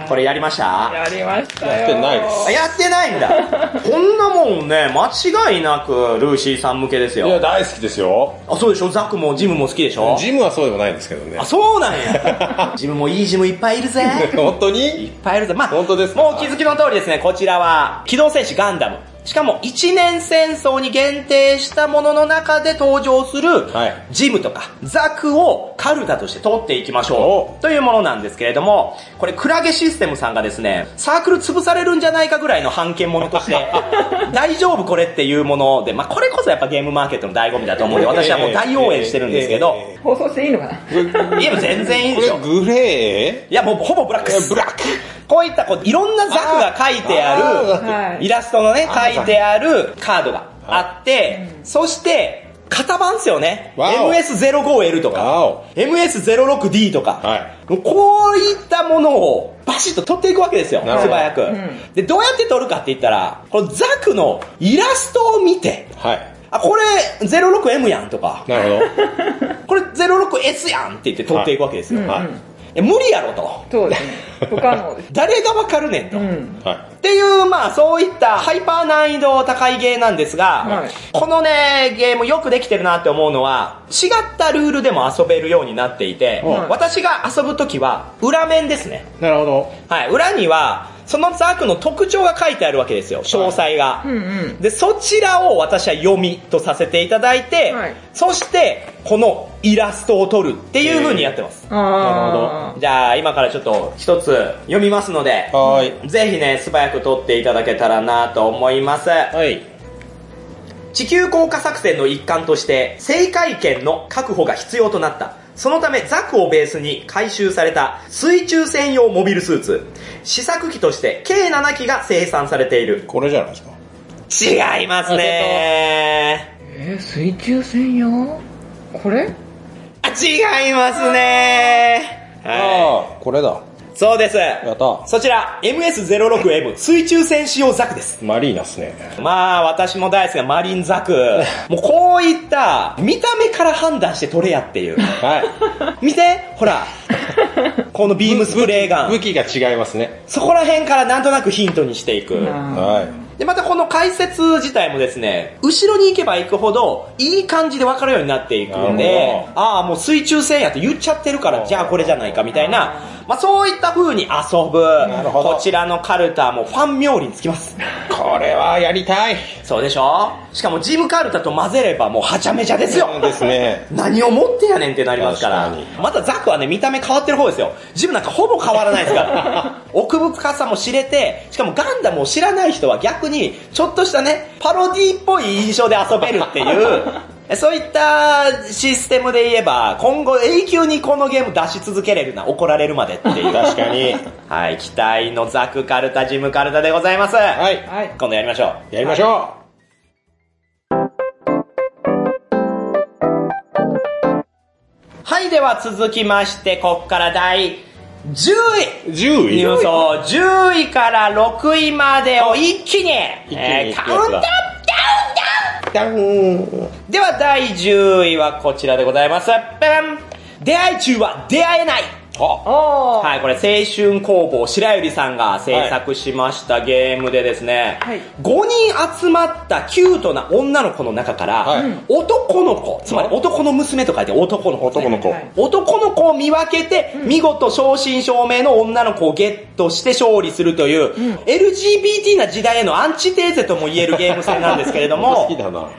B: これやりました？
C: やりましたよ。
D: やってないです
B: あやってないんだ。こんなもんね、間違いなくルーシーさん向けです
D: いや、
B: よ。
D: 大好きですよ。
B: あ、そうでしょ？ザクもジムも好きでしょ？
D: ジムはそうでもないんですけどね
B: あ、。そうなんや。ジムもいいジムいっぱいいるぜ。
D: 本当
B: い
D: に
B: っぱいいるぜ。まあ、
D: 本当ですか？
B: もうお気づきの通りですね、こちらは、機動戦士ガンダム。しかも、一年戦争に限定したものの中で登場する、
D: はい。
B: ジムとか、ザクをカルタとして取っていきましょう。というものなんですけれども、これ、クラゲシステムさんがですね、サークル潰されるんじゃないかぐらいの判件ものとして、大丈夫これっていうもので、まあ、これこそやっぱゲームマーケットの醍醐味だと思うんで、私はもう大応援してるんですけど、
D: ええ。
C: 放送していいのかな？い
B: や、もう全然いいでしょ。
D: グレ
B: いや、もうほぼブラックです。
D: ブラック
B: こういったこう、いろんなザクが書いてある、
C: はい
B: イラストのね、書いてあるカードがあって、そして、型番ですよね。
D: わお
B: MS05L とか
D: わお、
B: MS06D とか、
D: はい
B: こういったものをバシッと取っていくわけですよ。素早く、
C: ん
B: で、どうやって取るかって言ったら、このザクのイラストを見て、
D: はい。
B: あ、これ 06M やんとか、
D: なるほど。
B: これ 06S やんって言って取っていくわけですよ。
D: はい。
B: え無理やろと。
C: そうですね。不可能です。
B: 誰がわかるねんと。
C: うん。
D: はい。
B: っていう、まあそういったハイパー難易度高いゲーなんですが、
C: はい
B: このね、ゲームよくできてるなって思うのは、違ったルールでも遊べるようになっていて、
C: はい
B: 私が遊ぶときは裏面ですね。
D: なるほど。
B: はい、裏には、そのザクの特徴が書いてあるわけですよ、詳細が。
C: うんうん。
B: で、そちらを私は読みとさせていただいて、
C: はい
B: そして、このイラストを撮るっていう風にやってます。
C: あ
B: じゃあ、今からちょっと一つ読みますので。ぜひね、素早く撮っていただけたらなと思います。
D: はい。
B: 地球降下作戦の一環として、正解権の確保が必要となった。そのためザクをベースに回収された水中専用モビルスーツ、試作機として計7機が生産されている。
D: これじゃないですか。
B: 違いますね
C: えー、水中専用？これ？
B: あ違いますねは
D: ああ、これだ。
B: い。そうです。
D: やった。
B: そちら、MS06M 水中戦士用ザクです。
D: マリーナっすね。
B: まあ、私も大好きなマリンザク。もうこういった、見た目から判断して取れやっていう。
D: は
B: 見て、ほら。このビームスプレー
D: い。
B: ガン。
D: 武器が違いますね。
B: そこら辺からなんとなくヒントにしていく。
C: あ
D: は
B: で、またこの解説自体もですね、後ろに行けば行くほど、いい感じで分かるようになっていくんで
D: なるほ、
B: ああ、もう水中戦やって言っちゃってるから、じゃあこれじゃないかみたいな、まあそういった風に遊ぶ、こちらのカルタもファン冥利につきます。
D: い。これはやりたい。
B: そうでしょ？しかもジムカルタと混ぜればもうはちゃめちゃですよ。
D: ですね。
B: 何を持ってやねんってなりますから。またザクはね、見た目変わってる方ですよ。ジムなんかほぼ変わらないですから。奥深さも知れて、しかもガンダムを知らない人は逆に、ちょっとしたね、パロディっぽい印象で遊べるっていう、そういったシステムで言えば、今後永久にこのゲーム出し続けれるな、怒られるまでっていう。
D: 確かに。
B: はい、期待のザクカルタ、ジムカルタでございます。
D: はい。
C: はい。
B: 今度やりましょう。
D: やりましょ
B: はい、では続きまして、こっから第10位
D: う。10位
B: ニュースを10位から6位までを一気に、
D: 一気に
B: えーカウントダウン
D: ダウン
B: では第10位はこちらでございます。出会い中は出会えない、はい、これ青春工房白百合さんが制作しましたゲームでですね、
C: はい。
B: 5人集まったキュートな女の子の中から、
D: はい。
B: 男の子、つまり男の娘と書いて男の子。
D: 男の子。
C: はい
B: 男の子を見分けて、見事正真正銘の女の子をゲットして勝利するという、LGBT な時代へのアンチテーゼとも言えるゲーム性なんですけれども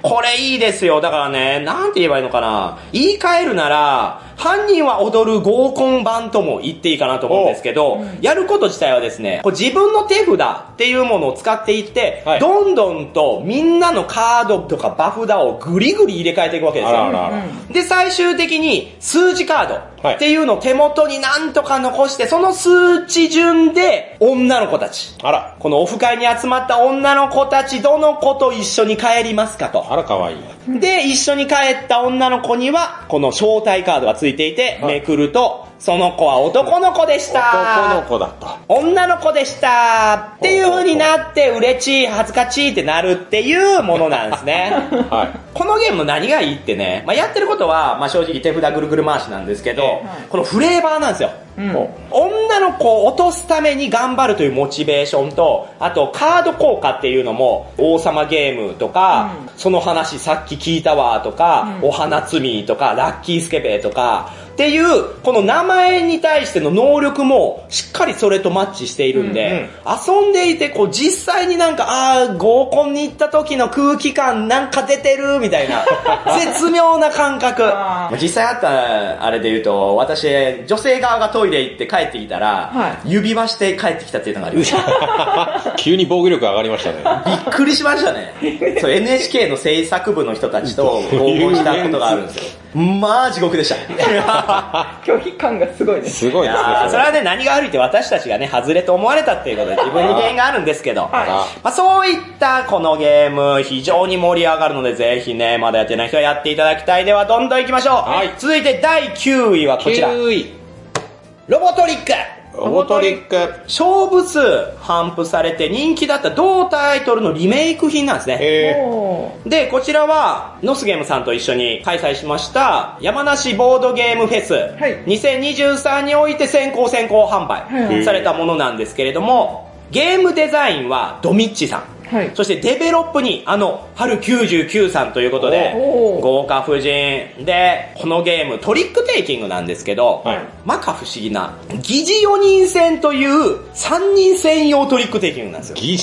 B: これいいですよ。だからね、なんて言えばいいのかな。言い換えるなら、犯人は踊る合コン版とも言っていいかなと思うんですけど、やること自体はですね、こう自分の手札っていうものを使っていって、
D: はい
B: どんどんとみんなのカードとかバフ札をグリグリ入れ替えていくわけですよ。
D: あらあらあら。
B: で、最終的に数字カードっていうのを手元になんとか残して、その数値順で女の子たち。
D: あら、
B: このオフ会に集まった女の子たち、どの子と一緒に帰りますかと。
D: あらかわいい。
B: で、一緒に帰った女の子には、この招待カードがついていて、
D: はい
B: めくると、その子は男の子でした。
D: 男の子だった。
B: 女の子でしたっていう風になって、うれちい、恥ずかちいってなるっていうものなんですね。
D: はい。
B: このゲーム何がいいってね、まあ、やってることは、まあ、正直手札ぐるぐる回しなんですけど、
C: はい
B: このフレーバーなんですよ。
C: うん。
D: お
B: 女の子を落とすために頑張るというモチベーションと、あとカード効果っていうのも、王様ゲームとか、その話さっき聞いたわとか、
C: うん。
B: お花摘みとか、ラッキースケベとか、っていう、この名前に対しての能力も、しっかりそれとマッチしているんで、遊んでいて、こう実際になんか、あー、合コンに行った時の空気感なんか出てるみたいな、絶妙な感覚。実際あったあれで言うと、私、女性側がトイレ行って帰ってきたら、
C: は
B: 指輪して帰ってきたっていうのがありました。
D: 急に防御力上がりましたね。
B: びっくりしましたね。そう NHK の制作部の人たちと合コンしたことがあるんですよ。まあ地獄でした。
C: 拒否感がすごいです。
D: すごいですね。
B: それはね、何が悪いって私たちがね、外れと思われたっていうことで自分に原因があるんですけど、
C: はい
B: まあ、そういったこのゲーム、非常に盛り上がるので、ぜひね、まだやってない人はやっていただきたい。では、どんどん行きましょう。
D: はい
B: 続いて第9位はこちら。
D: 9位。
B: ロボトリック。
D: ロボトリック。
B: 勝負数。頒布されて人気だった同タイトルのリメイク品なんですね。
D: え
C: おー。
B: で、こちらは、ノスゲームさんと一緒に開催しました、山梨ボードゲームフェス、
C: い。
B: 2023において先行先行販
C: はい。
B: 売されたものなんですけれども、ゲームデザインはドミッチさん。
C: はい。
B: そしてデベロップにあの、春99さんということで豪華布陣で、このゲームトリックテイキングなんですけど、
D: はい
B: まか不思議な、疑似4人戦という3人専用トリックテイキングなんですよ。
D: ー、疑似？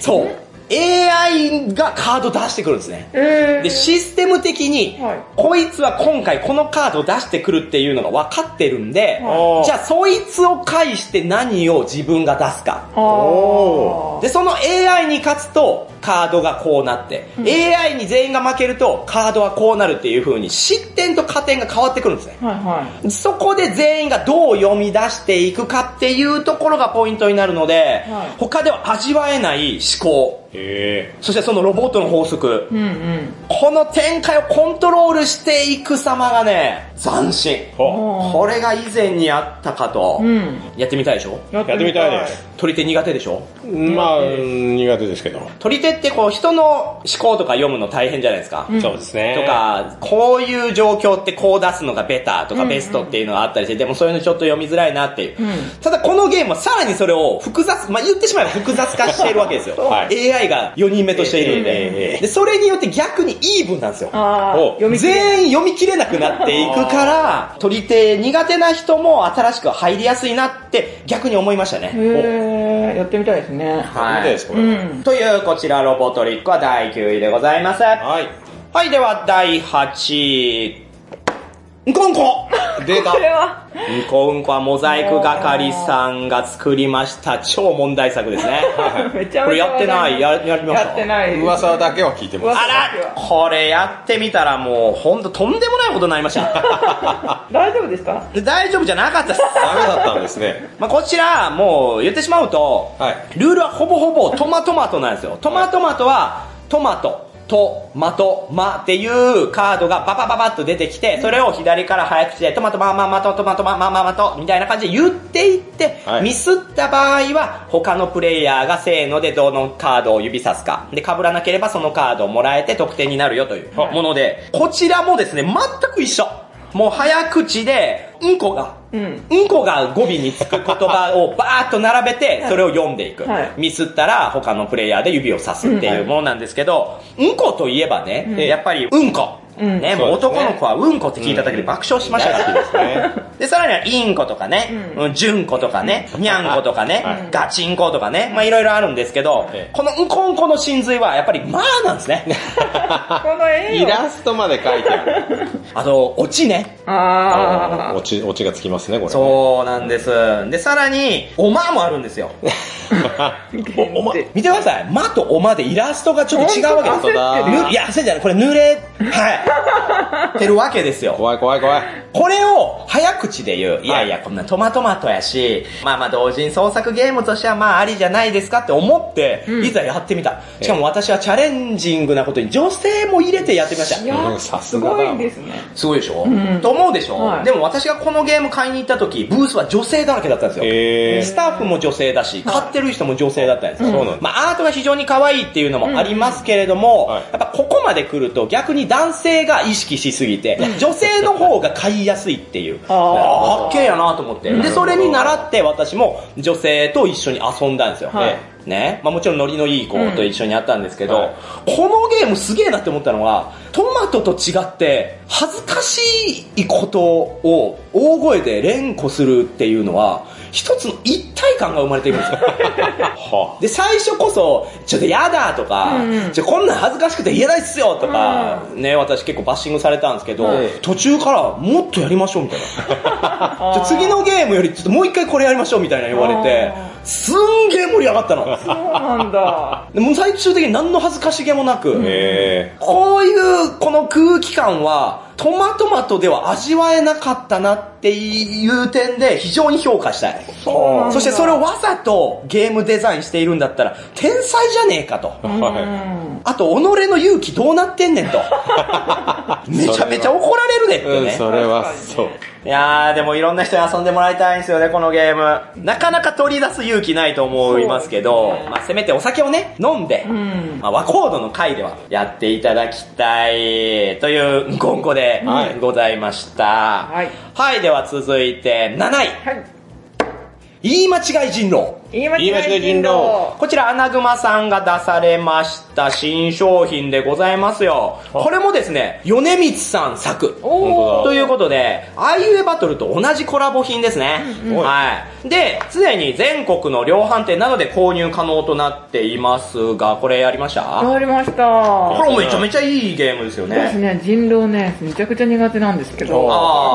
B: そう。AI がカード出してくるんですね。
C: えー
B: で、システム的に、
C: はい
B: こいつは今回このカードを出してくるっていうのが分かってるんで、
C: は
B: じゃあそいつを介して何を自分が出すか。で、その AI に勝つと、カードがこうなって、AI に全員が負けると、カードはこうなるっていう風に、失点と加点が変わってくるんですね。
C: はいはい。
B: そこで全員がどう読み出していくかっていうところがポイントになるので、
C: はい
B: 他では味わえない思考、
D: へ
B: そしてそのロボットの法則、
C: うんうん。
B: この展開をコントロールしていく様がね、斬新。これが以前にあったかと、
C: うん。
B: やってみたいでしょ？
C: や
D: やってみたいね。
B: 取り手苦手でしょ？
D: う。まあ、うん苦手ですけど。
B: 取り手ってこう人の思考とか読むの大変じゃないですか。
D: そうですね。
B: と、か、こういう状況ってこう出すのがベターとかベストっていうのがあったりして、でもそういうのちょっと読みづらいなっていう。
C: うん
B: ただこのゲームはさらにそれを複雑、まあ言ってしまえば複雑化しているわけですよ。
D: は
B: AI が4人目としているんで。で、それによって逆にイーブンなんですよ。全員読み切れなくなっていくから、取り手苦手な人も新しく入りやすいなって逆に思いましたね。
C: やってみたいですね。
B: はい
C: う
D: れ。
C: ん。
B: というこちらロボトリックは第9位でございます。
D: はい。
B: はい、では第8位。んこんこ
D: 出た
C: こ。れは、
B: うんこうんこはモザイク係さんが作りました超問題作ですね。
C: めちゃめちゃ
B: これやってないややりました
C: やってない。
D: 噂だけは聞いてます。
B: あらこれやってみたらもうほんととんでもないことになりました。
C: 大丈夫でした
B: で大丈夫じゃなかったです。
D: ダメだったんですね。
B: まあこちら、もう言ってしまうと、
D: はい
B: ルールはほぼほぼトマトマトなんですよ。トマトマトは、トマト、ト、マト、マっていうカードがババババッと出てきて、それを左から早口でトマトマママト、トマトママママト、みたいな感じで言っていって、
D: はい
B: ミスった場合は、他のプレイヤーがせーのでどのカードを指さすか。で、被らなければそのカードをもらえて得点になるよというもので、こちらもですね、全く一緒。もう早口で、うんこが、
C: うん。
B: うんこが語尾につく言葉をバーッと並べて、それを読んでいく。
C: はい
B: ミスったら他のプレイヤーで指をさすっていうものなんですけど、うんこといえばね、
C: ん
B: やっぱりうんこ。
C: うん
B: ね、もう男の子はうんこって聞いただけで爆笑しましたから。
D: ですね。
B: で、さらには、インコとかね、
C: う
B: うん、ジュンコとかね、ニャンコとかね、
D: はい
B: ガチンコとかね、まあいろいろあるんですけど
D: ええ、
B: このうんこうんこの真髄はやっぱりまあなんですね。
C: この絵を
D: イラストまで描いてある。
B: あと、オチね。
C: あ
D: 落ち、落ちがつきますね、これ。
B: そうなんです。で、さらに、おまもあるんですよ。
C: あ。
D: おおま
C: で
B: 見てください。まとおまでイラストがちょっと違うわけですいや、焦ってない。これ濡れ、はい。てるわけですよ。
D: 怖い怖い怖い。
B: これを早口で言う。いやいや、こんなトマトマトやし、まあまあ同人創作ゲームとしてはまあありじゃないですかって思って、いざやってみた。しかも私はチャレンジングなことに女性も入れてやってみました
C: い。や
D: うんさすがだ
C: すごいですね。
B: すごいでしょ、
C: ん
B: と思うでしょ、
C: はい
B: でも私がこのゲーム買いに行った時、ブースは女性だらけだったんですよ。
D: へ
B: スタッフも女性だし、買ってる人も女性だったんですよ。まあ、アートが非常に可愛いっていうのもありますけれども、
D: はい
B: やっぱここまで来ると逆に男性が意識しすぎて、女性の方が買いやすいっていう、発見やなと思って。で、それに習って私も女性と一緒に遊んだんですよ。
C: はい
B: ね。まあもちろんノリのいい子と一緒にやったんですけど、
D: はい。
B: このゲームすげえなって思ったのは、トマトと違って恥ずかしいことを大声で連呼するっていうのは、一つの一体感が生まれているんですよ。
D: は
B: で、最初こそ、ちょっとやだとか、
C: うんうん。
B: ちょこんなん恥ずかしくて言えないっすよとか、ね、私結構バッシングされたんですけど、
C: はい。
B: 途中からもっとやりましょうみたいな。次のゲームよりちょっともう一回これやりましょうみたいな言われて
C: あ、
B: すんげえ盛り上がったの。
C: そうなんだ。
B: でもう最終的に何の恥ずかしげもなく、こういうこの空気感は、トマトマトでは味わえなかったなっていう点で非常に評価したい。
C: そ
B: してそれをわざとゲームデザインしているんだったら、天才じゃねえかと。あと、己の勇気どうなってんねんと。めちゃめちゃ怒られるでっ
D: い。うん、
B: てね。
D: それはそう。
B: いやー、でもいろんな人に遊んでもらいたいんですよね、このゲーム。なかなか取り出す勇気ないと思いますけど、まあせめてお酒をね、飲んで、
C: うん。
B: まあ、和コードの回ではやっていただきたいという今後で
D: はい
B: ございました。
C: はい。
B: はい、では続いて7位。
C: はい。
B: 言い間違い人狼。
C: 言い間違い
D: 人
C: 人狼。
B: こちら、アナグマさんが出されました新商品でございますよ。これもですね、米光さん作。ということで、あいうえバトルと同じコラボ品ですね。はい。で、すでに全国の量販店などで購入可能となっていますが、これやりました？
C: わかりました。
B: これめちゃめちゃいいゲームですよね。
C: 私ね、人狼ね、めちゃくちゃ苦手なんですけど、こ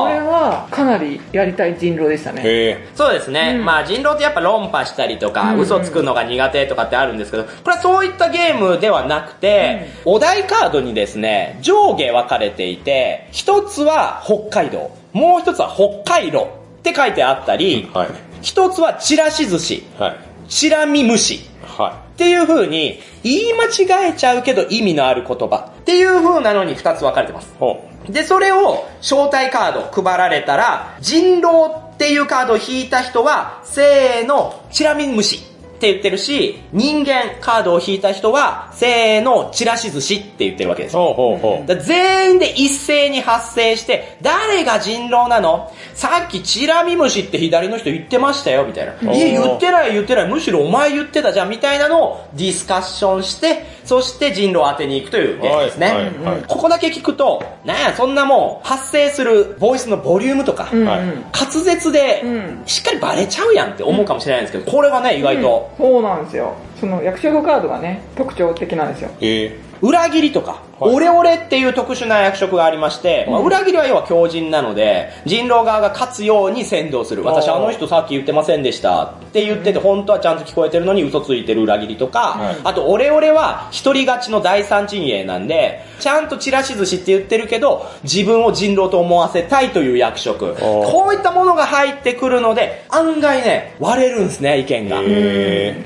C: れはかなりやりたい人狼でしたね。
B: そうですね。
C: うん
B: まあ人狼ってやっぱ論破したりとか、
C: うん
B: 嘘つくのが苦手とかってあるんですけど、これはそういったゲームではなくて、お題カードにですね、上下分かれていて、一つは北海道、もう一つは北海道って書いてあったり、
D: はい。
B: 一つはちらし寿司、
D: はい。
B: ちらみ虫。
D: は
B: っていう風に、言い間違えちゃうけど意味のある言葉っていう風なのに二つ分かれてます。で、それを招待カード配られたら、人狼っていうカードを引いた人は、せーの、チラミン虫って言ってるし、人間カードを引いた人は、せーの、チラシ寿司って言ってるわけです
D: う。
B: よ。
D: ほうほうほう。
B: 全員で一斉に発生して、誰が人狼なの？さっきチラミムシって左の人言ってましたよ、みたいな。
D: ん
B: いや、言ってない言ってない。むしろお前言ってたじゃん、みたいなのをディスカッションして、そして人狼を当てに行くというゲームですね。
D: はいはいはい
B: ここだけ聞くと、なんや、そんなもん、発生するボイスのボリュームとか。
D: はい
B: 滑舌で
C: うん、
B: しっかりバレちゃうやんって思うかもしれないんですけど、これがね、意外と、
C: そうなんですよ。その役職カードがね、特徴的なんですよ。
D: ええ。
B: 裏切りとか、オレオレっていう特殊な役職がありまして、まあ、裏切りは要は強人なので、人狼側が勝つように先導する。私
D: あ
B: の人さっき言ってませんでした。って言ってて、本当はちゃんと聞こえてるのに嘘ついてる裏切りとか、
D: はい。
B: あとオレオレは一人勝ちの第三陣営なんで、ちゃんとチラシ寿司って言ってるけど、自分を人狼と思わせたいという役職。こういったものが入ってくるので、案外ね、割れるんですね、意見が。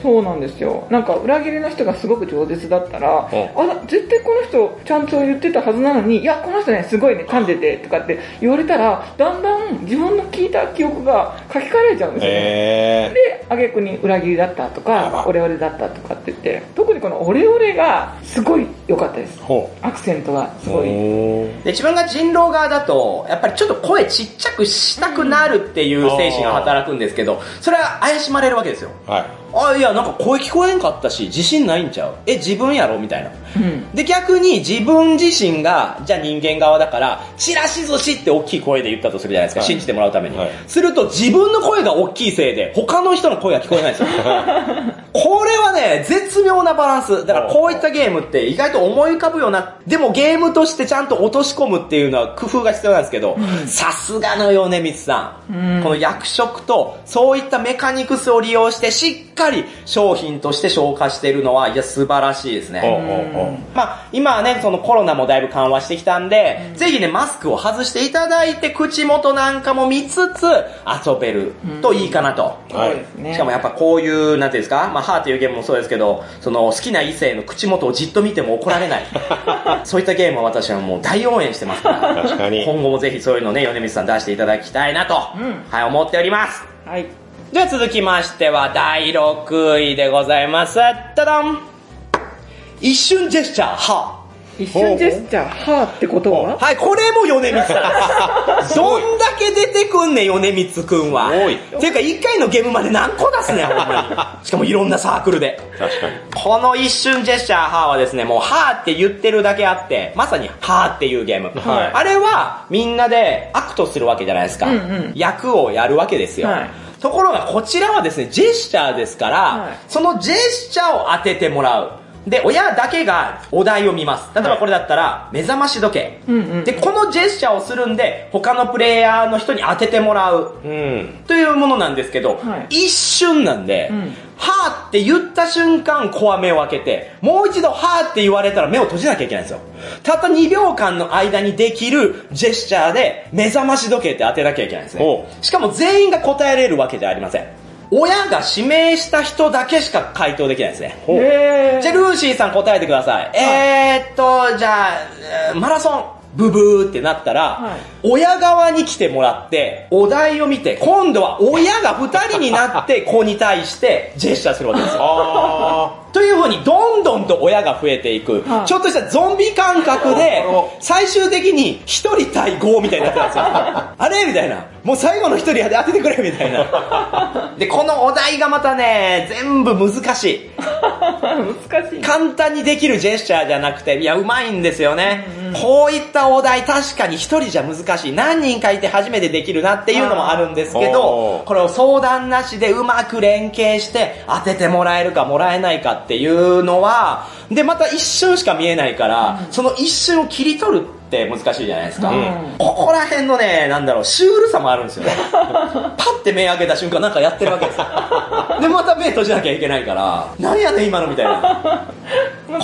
C: そうなんですよ。なんか裏切りの人がすごく饒舌だったら、
D: う
C: あら、絶対この人ちゃんと言ってたはずなのに、いや、この人ね、すごいね、噛んでて、とかって言われたら、だんだん自分の聞いた記憶が書き換えられちゃうんですよね。
D: へえ。
C: で、挙句に裏切りだったとか、オレオレだったとかって言って、特にこのオレオレがすごい良かったです。
D: ほ
C: アクセントがす
D: う。
C: ごい。
D: ほ
B: で、自分が人狼側だと、やっぱりちょっと声ちっちゃくしたくなるっていう精神が働くんですけど、それは怪しまれるわけですよ。
D: う。はい。
B: あ、いや、なんか声聞こえんかったし、自信ないんちゃう？え、自分やろ？みたいな。
C: うん。
B: で、逆に自分自身が、じゃあ人間側だから、チラシ寿司って大きい声で言ったとするじゃないですか。
D: はい
B: 信じてもらうために。
D: はい
B: すると自分の声が大きいせいで、他の人の声が聞こえないんですよ。これはね、絶妙なバランス。だからこういったゲームって意外と思い浮かぶような、でもゲームとしてちゃんと落とし込むっていうのは工夫が必要なんですけど、さすがの米光さん,、
C: うん
B: この役職とそういったメカニクスを利用してしっかり商品として消化してるのは、いや素晴らしいですね。まあ、今はね、そのコロナもだいぶ緩和してきたんで、ぜひね、マスクを外していただいて、口元なんかも見つつ、遊べるといいかなと。しかもやっぱこういう、なんていうんですか、まあ、ハーっていうゲームもそうですけど、その好きな異性の口元をじっと見ても怒られない。そういったゲームを私はもう大応援してますから。
D: 確かに。
B: 今後もぜひそういうのね、米光さん出していただきたいなと、
C: うん
B: はい、思っております。
C: はい。
B: では続きましては第6位でございます。ただん一瞬ジェスチャー、は
C: 一瞬ジェスチャー、はーってことは？
B: はい、これも米光さん。どんだけ出てくんねん、米光くんは。
D: 多い
B: ていうか、一回のゲームまで何個出すねん、ほんまに。しかもいろんなサークルで。
D: 確かに。
B: この一瞬ジェスチャー、はーはですね、もう、はーって言ってるだけあって、まさに、はーっていうゲーム。
D: はい
B: あれは、みんなでアクトするわけじゃないですか。
C: うんうん
B: 役をやるわけですよ。
C: はい
B: ところが、こちらはですね、ジェスチャーですから、
C: はい
B: そのジェスチャーを当ててもらう。で、親だけがお題を見ます。例えばこれだったら、目覚まし時計。
C: うんうん
B: で、このジェスチャーをするんで、他のプレイヤーの人に当ててもらう。
D: うん。
B: というものなんですけど、
C: はい
B: 一瞬なんで、
C: うん
B: はーって言った瞬間、子は目を開けて、もう一度はーって言われたら目を閉じなきゃいけないんですよ。たった2秒間の間にできるジェスチャーで、目覚まし時計って当てなきゃいけないんですね
D: ほ。
B: しかも全員が答えれるわけじゃありません。親が指名した人だけしか回答できないんですね。じゃあ、ルーシーさん答えてください。えーっと、じゃあ、えーマラソン。ブブーってなったら、
C: はい
B: 親側に来てもらって、お題を見て、今度は親が二人になって、子に対してジェスチャーするわけですよ。
D: あ
B: という風に、どんどんと親が増えていく、
C: はい
B: ちょっとしたゾンビ感覚で最終的に一人対5みたいになってたんですよ。あれ？みたいな。もう最後の一人当ててくれみたいな。で、このお題がまたね、全部難しい。
C: 難しい。
B: 簡単にできるジェスチャーじゃなくて、いや、うまいんですよね。こういったお題、確かに一人じゃ難しい。何人かいて初めてできるなっていうのもあるんですけ
D: お
B: ど
D: ー、
B: これを相談なしでうまく連携して当ててもらえるかもらえないかっていうのは、で、また一瞬しか見えないから、その一瞬を切り取るって難しいじゃないですか。
C: うん
B: ここら辺のね、なんだろう、シュールさもあるんですよね。パッて目開けた瞬間なんかやってるわけですよ。で、また目閉じなきゃいけないから、何やねん今のみたいな。
C: 難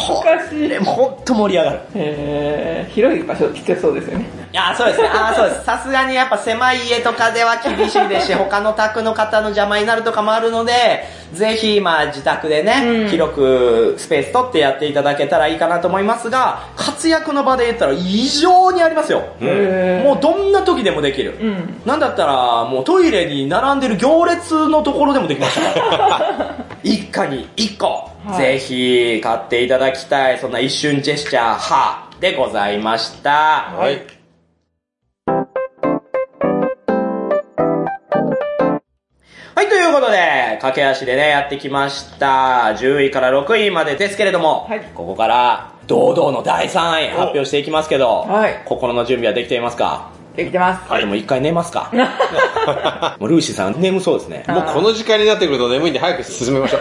C: しい。
B: でもほんと盛り上がる。
C: へー広い場所必要そうですよね。
B: いや、そうですね。あーそうです。さすがにやっぱ狭い家とかでは厳しいですし、他の宅の方の邪魔になるとかもあるので、ぜひ、まあ自宅でね、
C: うん
B: 広くスペース取ってやっていただけたらいいかなと思いますが、活躍の場で言ったら異常にありますよ。もうどんな時でもできる。
C: うん。
B: なんだったら、もうトイレに並んでる行列のところでもできましたから。一家に一個、
C: はい
B: ぜひ買っていただきたい、そんな一瞬ジェスチャー、はでございました。
D: はい。
B: はい、ということで、駆け足でね、やってきました。10位から6位までですけれども、
C: はい
B: ここから、堂々の第3位発表していきますけど、
C: はい
B: 心の準備はできていますか？
C: できてます。
B: はい、でも一回寝ますか？もうルーシーさん眠そうですね。
D: もうこの時間になってくると眠いんで早く進めましょう。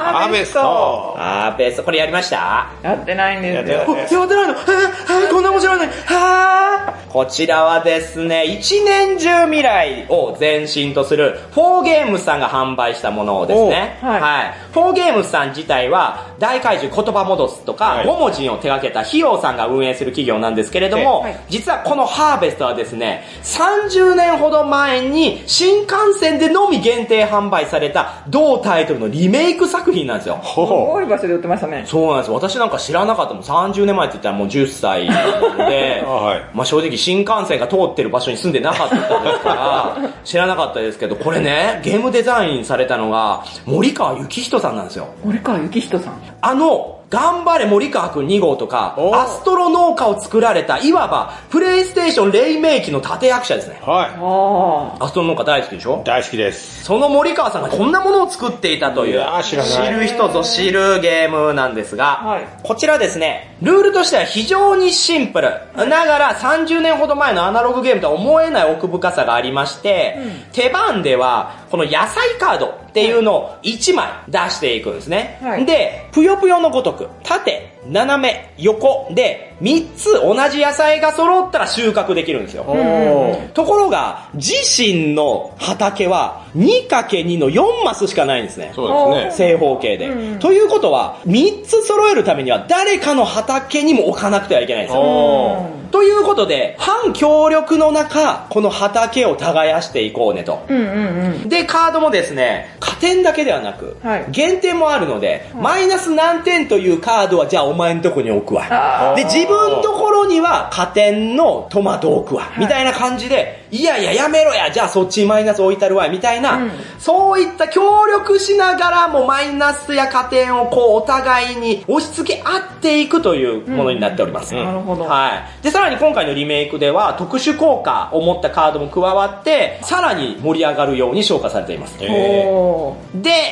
B: ハーベス
D: ト。
B: ハーベスト、これやりました？
C: やってないんですよ。
B: おやってないの？はぁ、はぁ、こんな面白いのに、はぁ。こちらはですね、一年中未来を前身とする、フォーゲームスさんが販売したものをですね。
C: おはい。
B: フォーゲームスさん自体は、大怪獣言葉戻すとか、
D: はい。
B: 5文字を手掛けたヒヨさんが運営する企業なんですけれども、
C: はい
B: 実はこのハーベストはですね、30年ほど前に新幹線でのみ限定販売された同タイトルのリメイク作品なんですよ。
C: すごい場所で売ってましたね。
B: そうなんです。私なんか知らなかったもん。30年前って言ったらもう10歳なので
D: あはい、
B: まあ正直新幹線が通ってる場所に住んでなかったですから、知らなかったですけど、これね、ゲームデザインされたのが森川幸人さんなんですよ。
C: 森川幸人さん。
B: あの、頑張れ森川くん2号とか、
D: お
B: アストロ農家を作られた、いわば、プレイステーション黎明期の立役者ですね。
D: は
C: あ
B: アストロ農家大好きでしょ？
D: い。大好きです。
B: その森川さんがこんなものを作っていたという、
D: い知らない
B: る人ぞ知るゲームなんですが、
C: はい
B: こちらですね、ルールとしては非常にシンプル。ながら30年ほど前のアナログゲームとは思えない奥深さがありまして、手番では、この野菜カードっていうのを1枚出していくんですね。
C: はい
B: で、ぷよぷよのごとく、縦、斜め、横で3つ同じ野菜が揃ったら収穫できるんですよ。ところが、自身の畑は 2×2 の4マスしかないんですね。
D: そうですね。
B: 正方形で。
C: うん
B: ということは、3つ揃えるためには誰かの畑にも置かなくてはいけないんですよ。ということで、反協力の中、この畑を耕していこうねと。
C: うんうんうん。
B: で、カードもですね、加点だけではなく、
C: はい
B: 減点もあるので、マイナス何点というカードはじゃあお前んとこに置くわ。
C: あ
B: で、自分のところには加点のトマトを置くわ。みたいな感じで、いやいややめろや、じゃあそっちにマイナス置いたるわ、みたいな、
C: うん。
B: そういった協力しながらもマイナスや加点をこうお互いに押し付け合っていくというものになっております。
C: うんなるほど。
B: はい。で、さらに今回のリメイクでは特殊効果を持ったカードも加わって、さらに盛り上がるように消化されています。で、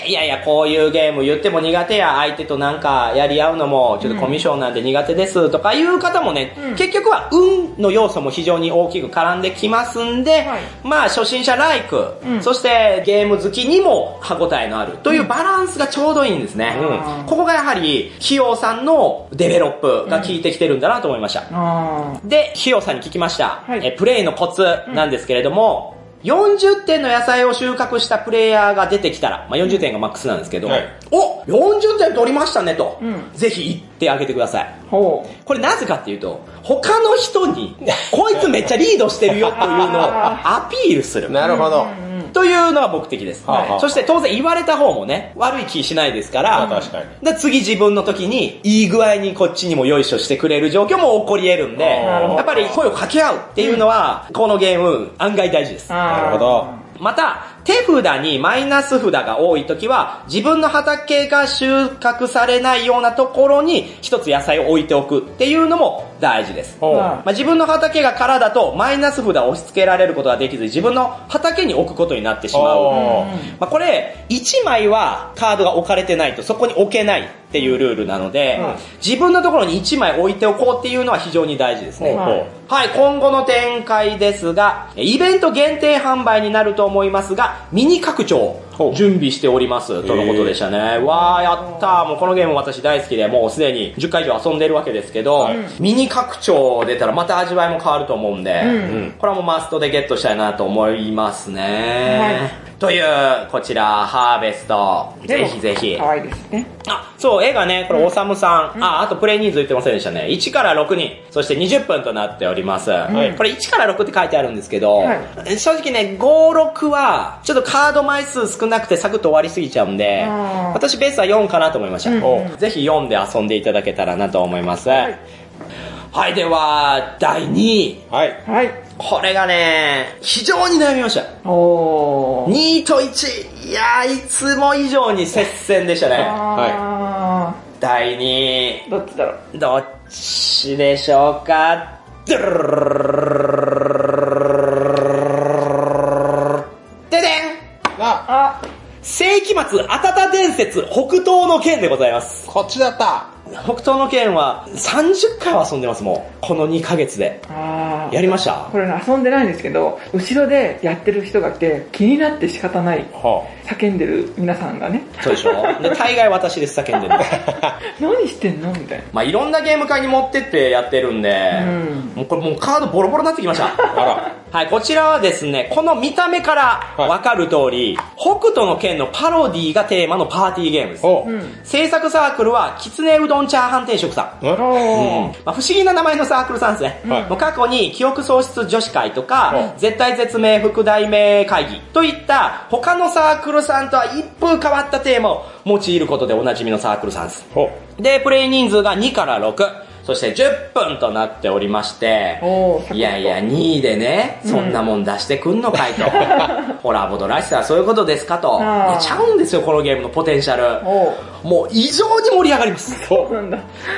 B: いやいや、こういうゲーム言っても苦手や、相手となんかやり合うのも、ちょっとコミュ障なんで苦手ですとかいう方もね、
C: うん。
B: 結局は運の要素も非常に大きく絡んできますんで、
C: はい。
B: まあ初心者ライク、
C: うん。
B: そしてゲーム好きにも歯応えのある。というバランスがちょうどいいんですね。
C: うん。
B: ここがやはり、ひよさんのデベロップが効いてきてるんだなと思いました。
C: あ
B: で、ひよさんに聞きました。
C: はい。
B: えプレイのコツなんですけれども、40点の野菜を収穫したプレイヤーが出てきたら、まあ、40点がマックスなんですけど、
D: はい
B: お !40 点取りましたねと、
C: うん
B: ぜひ言ってあげてください。これなぜかっていうと、他の人に、こいつめっちゃリードしてるよというのをアピールする。
D: なるほど。
B: とというのが僕的です。
D: はいはい
B: そして当然言われた方もね、悪い気しないですから、
D: まあ確かに
B: で次自分の時に、いい具合にこっちにもよいしょしてくれる状況も起こり得るんで、やっぱり声を掛け合うっていうのは、このゲーム案外大事です。
C: な
D: なるほど。
B: また、手札にマイナス札が多い時は、自分の畑が収穫されないようなところに一つ野菜を置いておくっていうのも大事です。まあ、自分の畑が空だとマイナス札を押し付けられることができず自分の畑に置くことになってしまう。まあ、これ、1枚はカードが置かれてないとそこに置けないっていうルールなので、
C: うん
B: 自分のところに1枚置いておこうっていうのは非常に大事ですね。はい、今後の展開ですが、イベント限定販売になると思いますが、ミニ拡張準備しておりますとのことでしたね。わー、やったー。もうこのゲーム私大好きで、もうすでに10回以上遊んでるわけですけど、
D: はい
B: ミニ拡張出たらまた味わいも変わると思うんで、
C: うん
B: これはもうマストでゲットしたいなと思いますね。という、こちら、ハーベスト。ぜひぜひ。
C: 可愛いですね。
B: あ、そう、絵がね、これ、おさむさん。あ、あとプレイ人数言ってませんでしたね。1から6人、そして20分となっております。
C: い
B: これ1から6って書いてあるんですけど、
C: はい
B: 正直ね、5、6は、ちょっとカード枚数少なくてサクッと終わりすぎちゃうんで私ベースは4かなと思いました。
C: うん
B: おぜひ4で遊んでいただけたらなと思います。はいい、では、第2位。
D: はい。
C: はい。
B: これがね、非常に悩みました。
C: おー。
B: 2位と1位。いやー、いつも以上に接戦でしたね。
C: あ
B: 第2位。
C: ーどっちだろう？
B: どっちでしょうか？ドゥルルルルルルルルででん
D: あ、
C: あ、
B: 世紀末、あたた伝説、北東の剣でございます。
D: こっちだった。
B: 北東の剣は30回は遊んでますもん。この2ヶ月で。
C: あー
B: やりました？
C: これね遊んでないんですけど、後ろでやってる人がいて、気になって仕方ない。
D: は
C: 叫んでる皆さんがね、
B: そうでしょ？で、大概私です、叫んでるの。
C: 何してんの？みたいな。
B: まあいろんなゲーム会に持ってってやってるんで、
C: うん
B: もうこれもうカードボロボロになってきました。
D: あ。あら。
B: はい、こちらはですね、この見た目からわかる通り、北斗の剣のパロディがテーマのパーティーゲームです。
D: おう。
C: うん。
B: 制作サークルは、きつねうどんチャーハン定食さん。
D: ん
C: おー。
B: まあ、不思議な名前のサークルさんですね。
D: はい
B: もう過去に記憶喪失女子会とか、
D: うん
B: 絶対絶命副題名会議といった他のサークルさんとは一風変わったテーマを用いることでおなじみのサークルさんです。
D: ほ
B: で、プレイ人数が2から6、そして10分となっておりまして、いやいや、2位でね、そんなもん出してくんのかいと。ホラーボードらしさはそういうことですかと。ちゃうんですよ、このゲームのポテンシャル。もう異常に盛り上がります。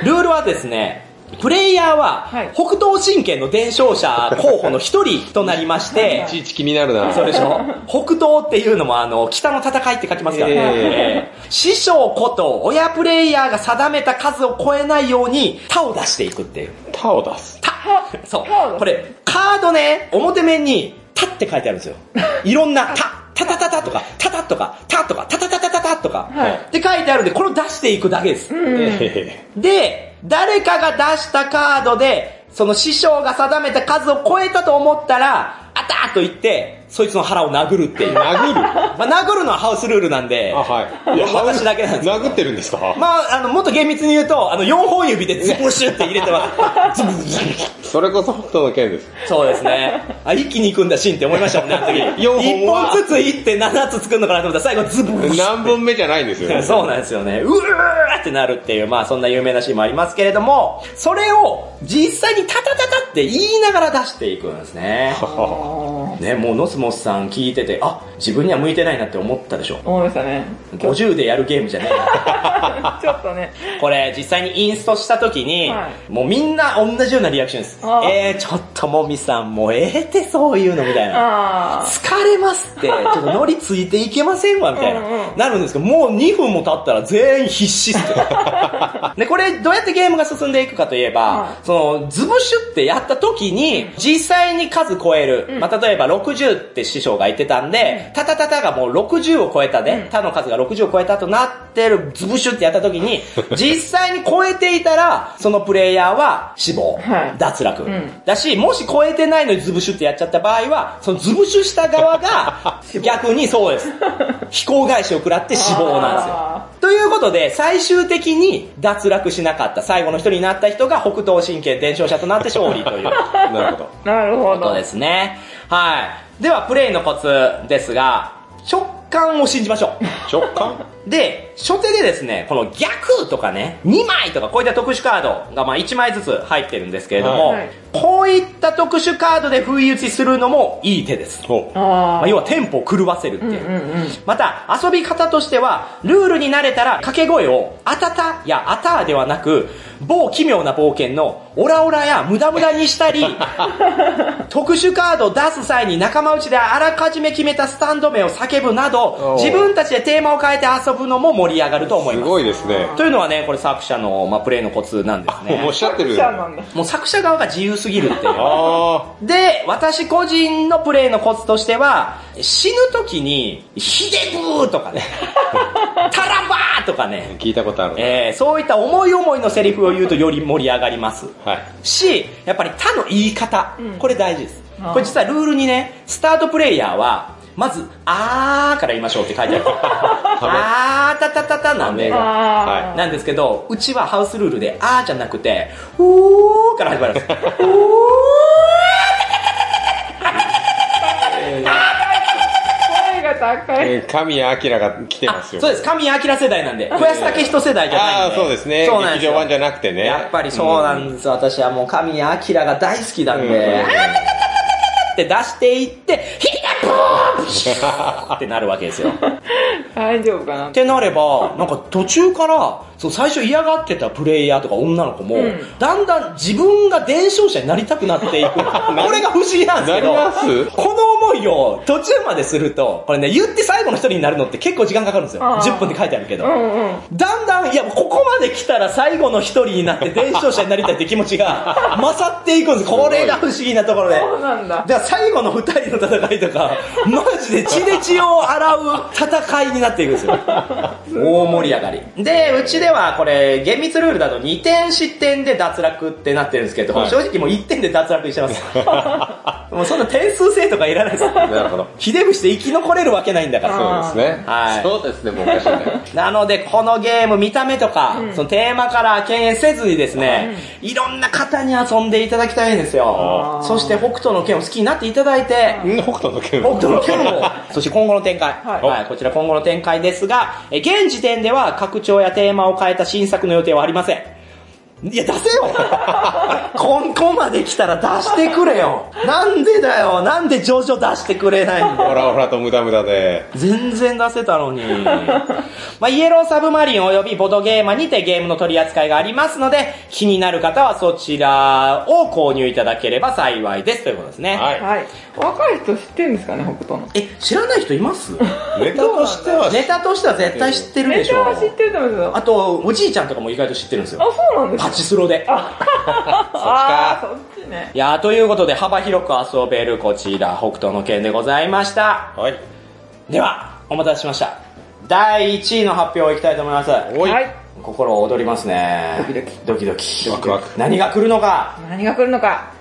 B: ルールはですね、プレイヤーは
C: はい、
B: 北東神拳の伝承者候補の一人となりまして
D: う。い、ちいち気になるな。
B: そうでしょ？北東っていうのもあの、北の戦いって書きますからね。
D: え
B: えー師匠こと親プレイヤーが定めた数を超えないように、他を出していくっていう。
D: 他を出す。
B: 他そう。これ、カードね、表面に、他って書いてあるんですよ。いろんな、他、タタタタとか、タタとか、タとか、タタタタタタとか、
C: はい
B: って書いてあるんで、これを出していくだけです。
D: え
B: で、誰かが出したカードで、その師匠が定めた数を超えたと思ったら、あたーと言って、そいつの腹を殴るっていう。
D: ー殴る？
B: まあ、殴るのはハウスルールなんで、
D: あ、はい。いや、
B: 私だけなんですよ
D: 殴ってるんですか？
B: まあ、あの、もっと厳密に言うと、あの、4本指でズブシュって入れてます。ズブズブ
D: それこそ北斗の剣です。
B: そうですね。あ、一気に行くんだシーンって思いましたもんね、あの時。
D: 4本
B: 1
D: は
B: 本ずつ行って7つ作るのかなと思ったら最後ズブー
D: 何本目じゃないんですよ。
B: そうなんですよね。うわーってなるっていう、まあそんな有名なシーンもありますけれども、それを実際にタタタタって言いながら出していくんですね。ね、もうノスモスさん聞いてて、あ、自分には向いてないなって思ったでしょ。
C: 思いましたね。
B: 50でやるゲームじゃねえな。
C: ちょっとね。
B: これ実際にインストした時に、
C: は
B: もうみんな同じようなリアクションです
C: あ。
B: えー、ちょっともみさんもうええってそういうのみたいな。
C: あ
B: 疲れますって、ちょっと乗りついていけませんわ、みたいな
C: うんうん。
B: なるんですけど、もう2分も経ったら全員必死っすよ。で、これどうやってゲームが進んでいくかといえば
C: は、
B: その、ズブシュってやった時に、実際に数超える。まあ、例えば60って師匠が言ってたんで、タタタタがもう60を超えたで、タの数が60を超えたとなってるズブシュってやった時に、実際に超えていたら、そのプレイヤーは死亡。
C: はい、
B: 脱落。
C: ん。
B: だし、もし超えてないのにズブシュってやっちゃった場合は、そのズブシュした側が、逆にそうです。飛行返しを食らって死亡なんですよ。
C: あ。
B: ということで、最終的に脱落しなかった、最後の人になった人が北東神経伝承者となって勝利という。
D: なるほど。
C: なるほど。
B: ことですね。はい。では、プレイのコツですが、直感を信じましょう。
D: 直感？
B: で、初手でですね、この逆とかね、2枚とかこういった特殊カードがまあ1枚ずつ入ってるんですけれども、
C: はい、
B: こういった特殊カードで不意打ちするのもいい手です。まあ、要はテンポを狂わせるっていう,、
C: うんうんうん。
B: また、遊び方としては、ルールに慣れたら掛け声を、あたたやあたではなく、某奇妙な冒険のオラオラや無駄無駄にしたり、特殊カードを出す際に仲間内であらかじめ決めたスタンド名を叫ぶなど、自分たちでテーマを変えて遊ぶ遊ぶのも盛り上がると思います。
D: すごいですね。
B: というのはね、これ作者の、まあ、プレイのコツなんですね。
D: おっしゃってる。
B: もう作者側が自由すぎるっていう。で、私個人のプレイのコツとしては、死ぬ時に、ひでぶーとかね、たらばーとかね、
D: 聞いたことある、ね、
B: えー、そういった思い思いのセリフを言うとより盛り上がります。
D: はい、
B: し、やっぱり他の言い方、これ大事です。これ実はルールにね、スタートプレイヤーは、まず、あーから言いましょうって書いてある。あーたたたたなんで、
C: はい、
B: なんですけど、うちはハウスルールで、あーじゃなくて、おーから始まるんです。おー
C: 高い。
D: 神谷明が来てますよ。
B: そうです。神谷明世代なんで。小安武一世代じゃないんで。
D: ああ、そうですね。
B: そうなんです
D: 劇場版じゃなくてね。
B: やっぱりそうなんです。私はもう神谷明が大好きなんで。って出していって、ヒッってなるわけですよ。
C: 大丈夫かな
B: ってなれば、なんか途中から、そう最初嫌がってたプレイヤーとか女の子も、
C: うん、
B: だんだん自分が伝承者になりたくなっていく。これが不思議なんですけど、この思いを途中まですると、これね、言って最後の一人になるのって結構時間かかるんですよ。10分って書いてあるけど。
C: うんうん、
B: だんだん、いや、ここまで来たら最後の一人になって伝承者になりたいって気持ちが 勝っていくんです。これが不思議なところで。
C: そうなんだ。
B: じゃあ最後の二人の戦いとか、マジで血で血を洗う戦いになっていくんですよ。大盛り上がり。で、うちでではこれ、厳密ルールだと2点失点で脱落ってなってるんですけど、
D: はい、
B: 正直もう1点で脱落してます。もうそんな点数制とかいらないです。
D: なるほど。
B: 秀吉で生き残れるわけないんだから。
D: そうですね。
B: はい。
D: そうですね、僕はお。
B: なので、このゲーム見た目とか、
C: うん、
B: そのテーマから敬遠せずにですね、うん、いろんな方に遊んでいただきたいんですよ。そして北斗の剣を好きになっていただいて、
D: 北斗の剣
B: 北斗の剣を、そして今後の展開、はい。
C: はい。
B: こちら今後の展開ですが、現時点では拡張やテーマを変えた新作の予定はありません。いや、出せよ ここまで来たら出してくれよなんでだよなんで上ョ出してくれないんだよ
D: ほらほらと無駄無駄で。
B: 全然出せたのに。まあ、イエローサブマリン及びボドゲーマにてゲームの取り扱いがありますので、気になる方はそちらを購入いただければ幸いですということですね。
D: はい。
C: はい若い人知ってるんですかね北斗の。
B: え知らない人います？
D: ネタとしては
B: ネタとしては絶対知ってるでしょ。
C: ネタは知ってると思うんですよ。
B: あとおじいちゃんとかも意外と知ってるんですよ。
C: あそうなんです
B: パチスロで。
C: そっちか。そっちね。
B: いやということで幅広く遊べるこちら北斗の拳でございました。
D: はい。
B: ではお待たせしました。第1位の発表いきたいと思います。
C: はい。
B: 心躍りますね。
C: ドキドキ。
B: ドキドキ。
D: ワクワク。
B: 何が来るのか。
C: 何が来るのか。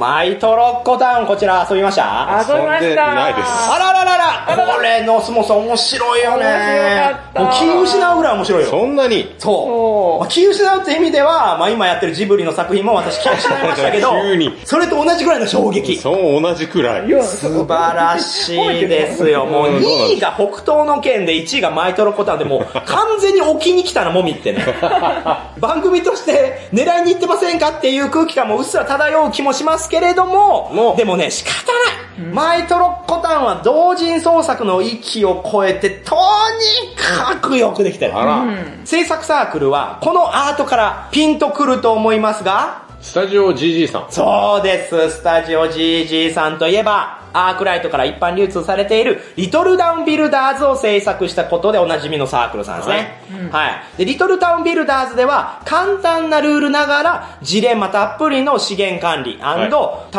B: マイトロコタン、こちら遊びました？
C: 遊びました。
D: ないです
B: あららららこれのスモス面白いよね。
C: 面白かった
B: もう気失うぐらい面白いよ。
D: そんなに？
B: そう。まあ、気失うって意味では、まあ今やってるジブリの作品も私気を失いましたけど
D: 急に、
B: それと同じぐらいの衝撃。
D: そう同じくらい
B: 素晴らしいですよ。もう
D: うんそうなん
B: 2位が北東の県で1位がマイトロコタンでもう完全に置きに来たなもみってね。番組として狙いに行ってませんかっていう空気感もうっすら漂う気もしますけれども、
D: もう
B: でもね、仕方ない。マイトロコタンは同人創作の域を超えて、とにかくよくできてる。
D: あら、
B: 制作サークルは、このアートからピンとくると思いますが、
D: スタジオ GG さん
B: そうです。スタジオ GG さんといえば、アークライトから一般流通されている、リトルダウンビルダーズを制作したことでおなじみのサークルさんですね。はい。で、リトルタウンビルダーズでは、簡単なルールながら、ジレンマたっぷりの資源管理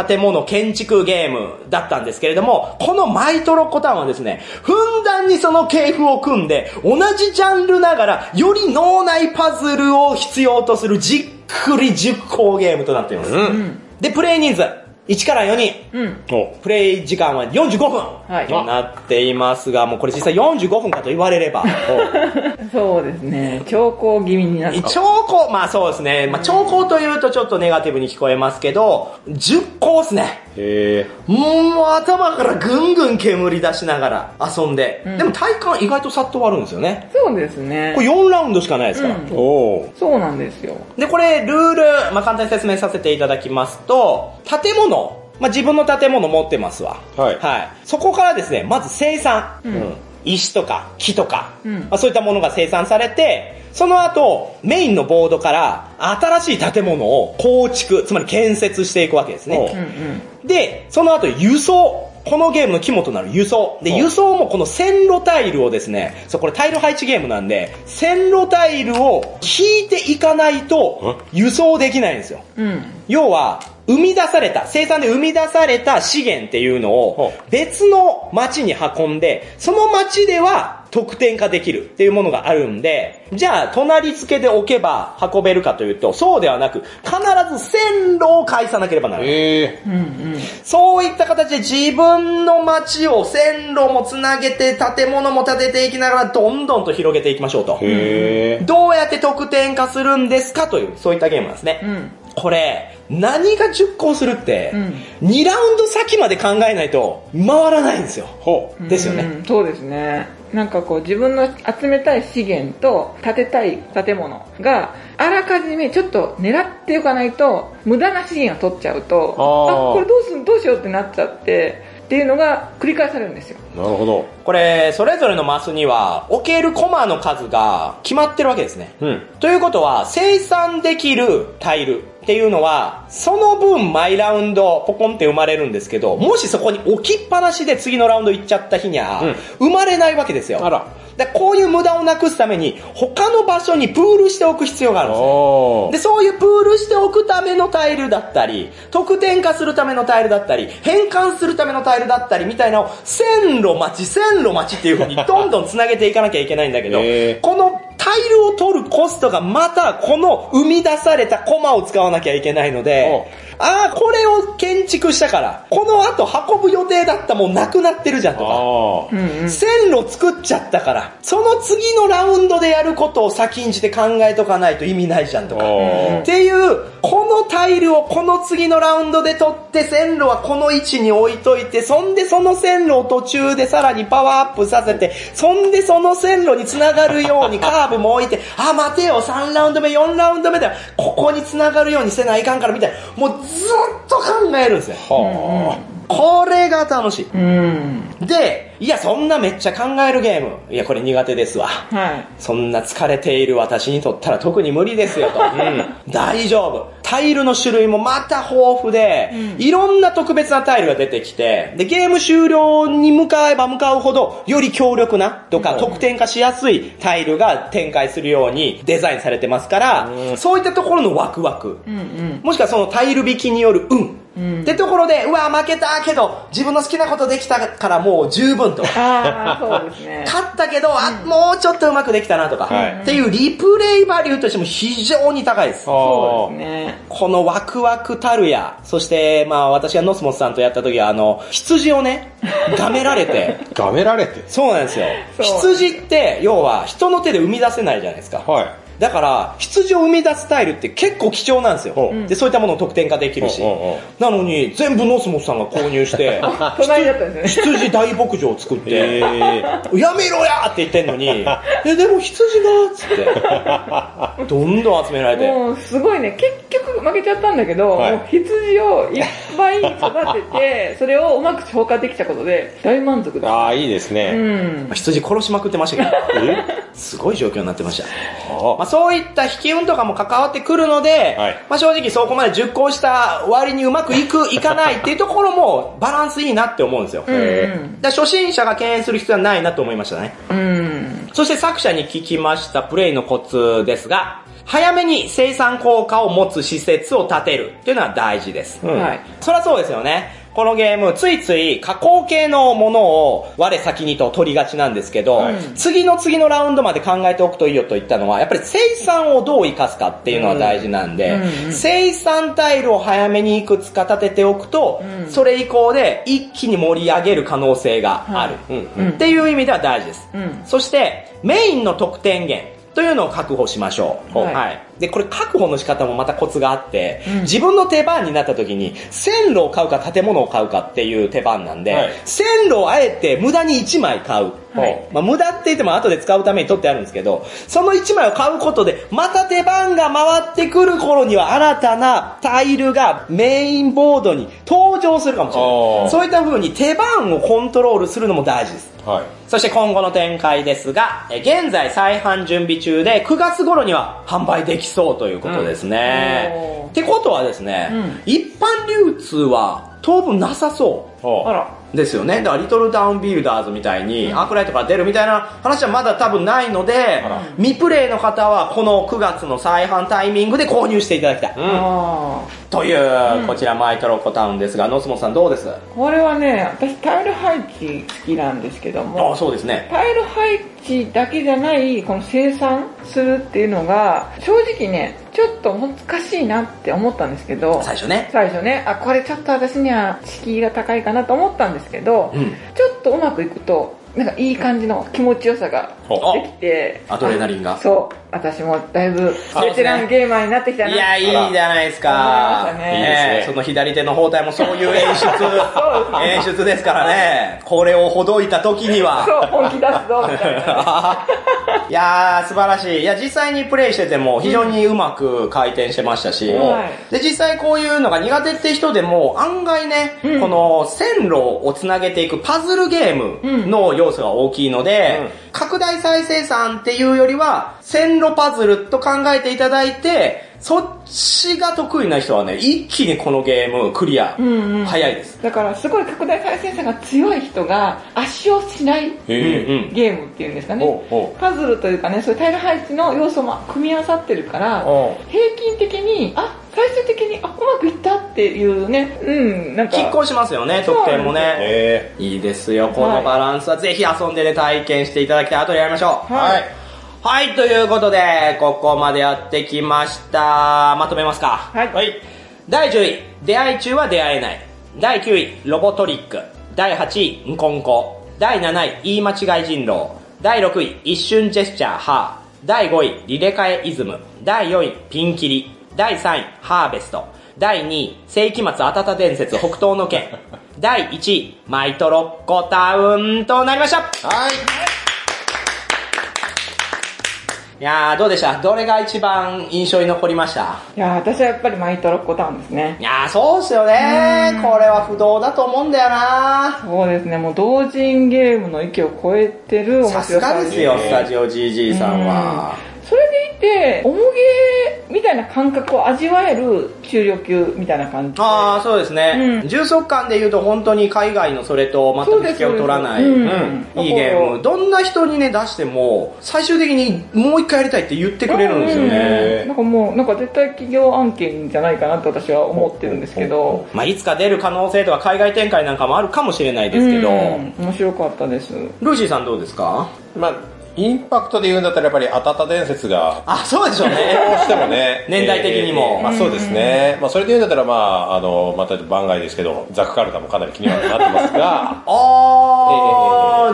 B: 建物建築ゲームだったんですけれども、このマイトロコタンはですね、ふんだんにその系譜を組んで、同じジャンルながら、より脳内パズルを必要とするじっくり熟考ゲームとなっています。で、プレイ人数。1から4人。
C: うん。
D: お
B: プレイ時間は45分
C: はい
B: となっていますが、もうこれ実際45分かと言われれば。
C: そうですね。兆候気味になる。
B: 兆候、まあそうですね。まあ兆候というとちょっとネガティブに聞こえますけど、10個ですね。
D: へえ。
B: もう頭からぐんぐん煙出しながら遊んで。
C: うん
B: でも体感意外とさっと終わるんですよね。
C: そうですね
B: こ。れ4ラウンドしかないですから。
C: うん
D: おお。
C: そうなんですよ。
B: で、これ、ルール、まあ、簡単に説明させていただきますと、建物、まあ、自分の建物持ってますわ。
D: はい
B: はい。そこからですね、まず生産。
C: うん
B: 石とか木とか、
C: うん
B: まあ、そういったものが生産されて、その後、メインのボードから新しい建物を構築、つまり建設していくわけです
D: お
B: ね。
C: うんうん。
B: で、その後輸送。このゲームの肝となる輸送。で、
D: うん
B: 輸送もこの線路タイルをですね、そう、これタイル配置ゲームなんで、線路タイルを引いていかないと輸送できないんですよ。
C: うん。
B: 要は、生み出された、生産で生み出された資源っていうのを
D: ほ
B: 別の町に運んで、その町では得点化できるっていうものがあるんで、じゃあ隣付けで置けば運べるかというと、そうではなく、必ず線路を介さなければならない。
D: へえ。
C: うんうん。
B: そういった形で自分の街を線路もつなげて建物も建てていきながらどんどんと広げていきましょうと。
D: へえ。
B: どうやって得点化するんですかという、そういったゲームなんですね。
C: うん。
B: これ、何が熟考するって、
C: うん
B: 2ラウンド先まで考えないと回らないんですよ。
D: ほう。
B: ですよね。
C: うんそうですね。なんかこう自分の集めたい資源と建てたい建物があらかじめちょっと狙っておかないと無駄な資源を取っちゃうと、
D: あ
C: これどうすんどうしようってなっちゃってっていうのが繰り返されるんですよ。
D: なるほど。
B: これ、それぞれのマスには置けるコマの数が決まってるわけですね。
D: うん。
B: ということは、生産できるタイルっていうのは、その分毎ラウンドポコンって生まれるんですけど、もしそこに置きっぱなしで次のラウンド行っちゃった日には、生まれないわけですよ。
D: あら。
B: でこういう無駄をなくすために、他の場所にプールしておく必要があるんですね。で、そういうプールしておくためのタイルだったり、得点化するためのタイルだったり、変換するためのタイルだったりみたいなのを、線路待ち、線路待ちっていう風に どんどん繋げていかなきゃいけないんだけどこのタイルを取るコストがまたこの生み出されたコマを使わなきゃいけないので、ああ、これを建築したから、この後運ぶ予定だったもんなくなってるじゃんとか。
D: あ
C: うんうん。
B: 線路作っちゃったから、その次のラウンドでやることを先んじて考えとかないと意味ないじゃんと
D: あ。
B: か。
D: あ
B: っていう、このタイルをこの次のラウンドで取って、線路はこの位置に置いといて、そんでその線路を途中でさらにパワーアップさせて、そんでその線路に繋がるようにカーブも置いて、あ、待てよ、3ラウンド目、4ラウンド目では、ここに繋がるようにせないかんからみたいな、もうずっと考えるんですよ。
D: あ。は
B: これが楽しい。
C: うん。
B: で、いや、そんなめっちゃ考えるゲーム。いや、これ苦手ですわ。
C: はい。
B: そんな疲れている私にとったら特に無理ですよと。大丈夫。タイルの種類もまた豊富で、いろんな特別なタイルが出てきて、で、ゲーム終了に向かえば向かうほど、より強力なとか、得点化しやすいタイルが展開するようにデザインされてますから、そういったところのワクワク。
C: うんうん。
B: もしくはそのタイル引きによる運。
C: うん
B: ってところで、うわ、負けたけど、自分の好きなことできたからもう十分と。
C: ああ、そうですね。
B: 勝ったけど、あ、もうちょっとうまくできたなとか、
D: はい
B: っていうリプレイバリューとしても非常に高いです。
C: そうですね。
B: このワクワクたるや、そして、まあ私がノスモスさんとやった時は、あの、羊をね、がめられて、
D: がめられて。
B: そうなんですよ。羊って、要は人の手で生み出せないじゃないですか。
D: はい。
B: だから、羊を生み出すタイルって結構貴重なんですよ
D: ほ。
B: で、そういったものを得点化できるし
D: うんうんうん。
B: なのに、全部ノスモスさんが購入して。羊大牧場を作って、
D: え
B: やめろやって言ってんのに、え、でも羊が、つって、どんどん集められて。
C: もうすごいね、結局負けちゃったんだけど、
D: はい
C: もう羊をいっぱい育てて、それをうまく消化できたことで大満足
D: ー。
C: だ。
D: ああ、いいです
C: う
D: ね。
C: ん。
B: 羊殺しまくってましたけど、
D: え？
B: すごい状況になってました。そういった引き運とかも関わってくるので、
D: はい
B: まあ、正直そこまで熟考した割にうまくいく、いかないっていうところもバランスいいなって思うんですよ。だ初心者が敬遠する必要はないなと思いましたね。
C: うん。
B: そして作者に聞きましたプレイのコツですが、早めに生産効果を持つ施設を建てるっていうのは大事です。
D: うん
C: はい。
B: そりゃそうですよね。このゲーム、ついつい加工系のものを我先にと取りがちなんですけど、
D: はい。
B: 次の次のラウンドまで考えておくといいよと言ったのは、やっぱり生産をどう活かすかっていうのは大事なんで、
C: うんうん
B: 生産タイルを早めにいくつか立てておくと、
C: うん。
B: それ以降で一気に盛り上げる可能性がある。
D: うん
C: うん。
B: っていう意味では大事です。
C: うん。
B: そして、メインの得点源というのを確保しましょう。
C: はい
B: で、これ確保の仕方もまたコツがあって、
C: うん
B: 自分の手番になった時に、線路を買うか建物を買うかっていう手番なんで、
D: はい
B: 線路をあえて無駄に1枚買う。
C: はい
B: まあ、無駄って言っても後で使うために取ってあるんですけど、その1枚を買うことで、また手番が回ってくる頃には新たなタイルがメインボードに登場するかもしれ
D: あ
B: ない。
D: ー
B: そういった風に手番をコントロールするのも大事です。
D: はい。
B: そして今後の展開ですが、え現在再販準備中で9月頃には販売できそうということですね。
C: うん。
B: ってことはですね、
C: うん。
B: 一般流通は当分なさそう。
C: あら。
B: ですよね。だから、リトルダウンビルダーズみたいに、アークライトから出るみたいな話はまだ多分ないので
D: ら、
B: 未プレイの方はこの9月の再販タイミングで購入していただきたい。
D: うん。
C: あ
B: という、こちらマイトロコタウンですが、ノスモさんどうです？
C: あ。これはね、私タイル配置好きなんですけど
B: あ
C: も、
B: そうですね。
C: タイル配置だけじゃない、この生産するっていうのが、正直ね、ちょっと難しいなって思ったんですけど、
B: 最初ね。
C: 最初ね、あ、これちょっと私には敷居が高いかなと思ったんですけど、
B: うん。
C: ちょっとうまくいくと、なんかいい感じの気持ちよさが
D: ほ
C: できて、
B: アドレナリンが
C: あそう、私もだいぶベテランゲーマーになってきたな。
B: いや、いいじゃないですか。
C: ね
D: いいですね
B: その左手の包帯もそういう演出、演出ですからね。これをほどいた時には。
C: そう、本気出すぞ、みたいな。
B: いやー、素晴らしい。いや、実際にプレイしてても非常にうまく回転してましたし、
C: はい。
B: で、実際こういうのが苦手って人でも、案外ね、
C: うん。
B: この線路をつなげていくパズルゲームの要素が大きいので、
D: うん。
B: 拡大再生産っていうよりは、線路パズルと考えていただいて、そっちが得意な人はね、一気にこのゲームクリア、
C: うんうん
B: 早いです。
C: だからすごい拡大再生産が強い人が圧勝しない
D: へえ。
B: うん
C: ゲームっていうんですかね。パズルというかね、そういうタイル配置の要素も組み合わさってるから、
D: お
C: 平均的に、あ、最終的に、あ、うまくいったっていうね、うん、なんか。
B: 拮抗しますよね、得点もね。
D: え
B: いいですよ、このバランスはぜひ遊んでね、体験していただきたい。後でやりましょう。
C: はい
B: はい、ということで、ここまでやってきました。まとめますか。
C: はい。
D: はい。
B: 第10位、出会い中は出会えない。第9位、ロボトリック。第8位、ンコンコ。第7位、言い間違い人狼。第6位、一瞬ジェスチャー、ハー。第5位、リレカエイズム。第4位、ピンキリ。第3位、ハーベスト。第2位、世紀末あたた伝説北東の剣。第1位、マイトロッコタウンとなりました。
D: はい。
B: いやー、どうでした？どれが一番印象に残りました？
C: いやー私はやっぱりマイトロッコタウンですね。
B: いやー、そうっすよね。これは不動だと思うんだよな。
C: そうですね、もう同人ゲームの域を超えてる面白
B: さ
C: さ
B: すがですよ、スタジオ GG さんは。
C: それでいて、重ゲーみたいな感覚を味わえる中量級みたいな感じで。
B: ああ、そうですね。
C: うん
B: 重足感で言うと本当に海外のそれと全く引けを取らない。
C: そうです
B: うんいいゲーム。どんな人にね、出しても、最終的にもう一回やりたいって言ってくれるんですよ
C: うん
B: ね。
C: なんかもう、なんか絶対企業案件じゃないかなって私は思ってるんですけど。
B: まあ、いつか出る可能性とか海外展開なんかもあるかもしれないですけど、
C: うん面白かったです。
B: ルーシーさんどうですか？
D: まあ、インパクトで言うんだったらやっぱりあたた伝説が、
B: あ、そうでしょう
D: ど
B: ね。
D: うしてもね。
B: 年代的にも
D: えーまあそうですね。まあそれで言うんだったらまあ、あの、また番外ですけど、ザクカルタもかなり気にはなってますが、
B: あー、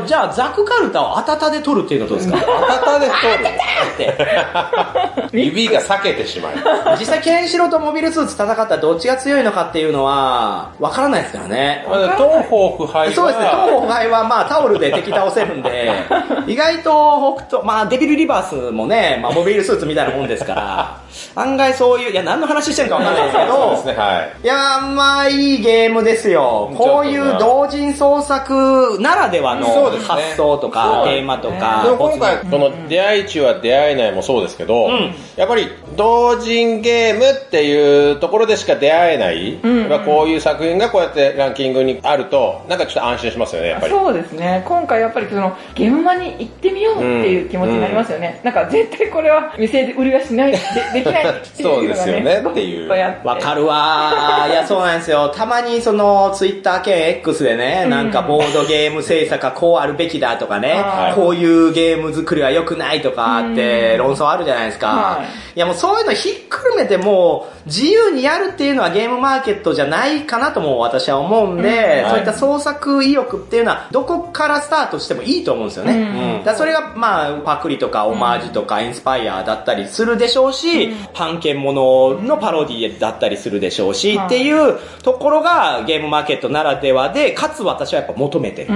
B: じゃあザクカルタをあたたで取るっていうのはどうですか？
D: あたたで取る。
B: って。
D: 指が裂けてしまう。
B: 実際ケンシロウとモビルスーツ戦ったらどっちが強いのかっていうのは、わからないですからね。
D: まあ東方腐敗は、
B: そうですね、東方腐敗はまあタオルで敵倒せるんで、意外と北東、まあデビルリバースもね、まあモビルスーツみたいなもんですから、案外そういう、いや何の話してるかわかんないですけ
D: そうです
B: ど、
D: ね、はい。
B: いやーまあいいゲームですよ。こういう同人創作ならではの
D: そうですね
B: 発想とか、テーマとか、
D: でも今回、この出会い中は出会えないもそうですけど、
B: ん
D: やっぱり同人ゲームっていうところでしか出会えない、こういう作品がこうやってランキングにあると、なんかちょっと安心しますよね、やっぱり。
C: そうですね。今回やっぱりその、現場に行ってみようっていう気持ちになりますよね。なんか絶対これは店売りはしない、でできないっていうのが、ね、
D: そうですよねっていう
B: わかるわー。いや、そうなんですよ。たまにその、ツイッター系 X でね、なんかボードゲーム制作はこうあるべきだとかね
C: はい、
B: こういうゲーム作りは良くないとかって論争あるじゃないですか。
C: はい。
B: いや、もうそういうのひっくるめてもう、自由にやるっていうのはゲームマーケットじゃないかなとも私は思うんで、
D: うん。
B: そういった創作意欲っていうのは、どこからスタートしてもいいと思うんですよね。
C: うん。
B: だそれが、まあ、パクリとかオマージュとかインスパイアだったりするでしょうし、版権もののパロディだったりするでしょうし、
C: はい。
B: っていうところがゲームマーケットならではで、かつ私はやっぱ求めてる。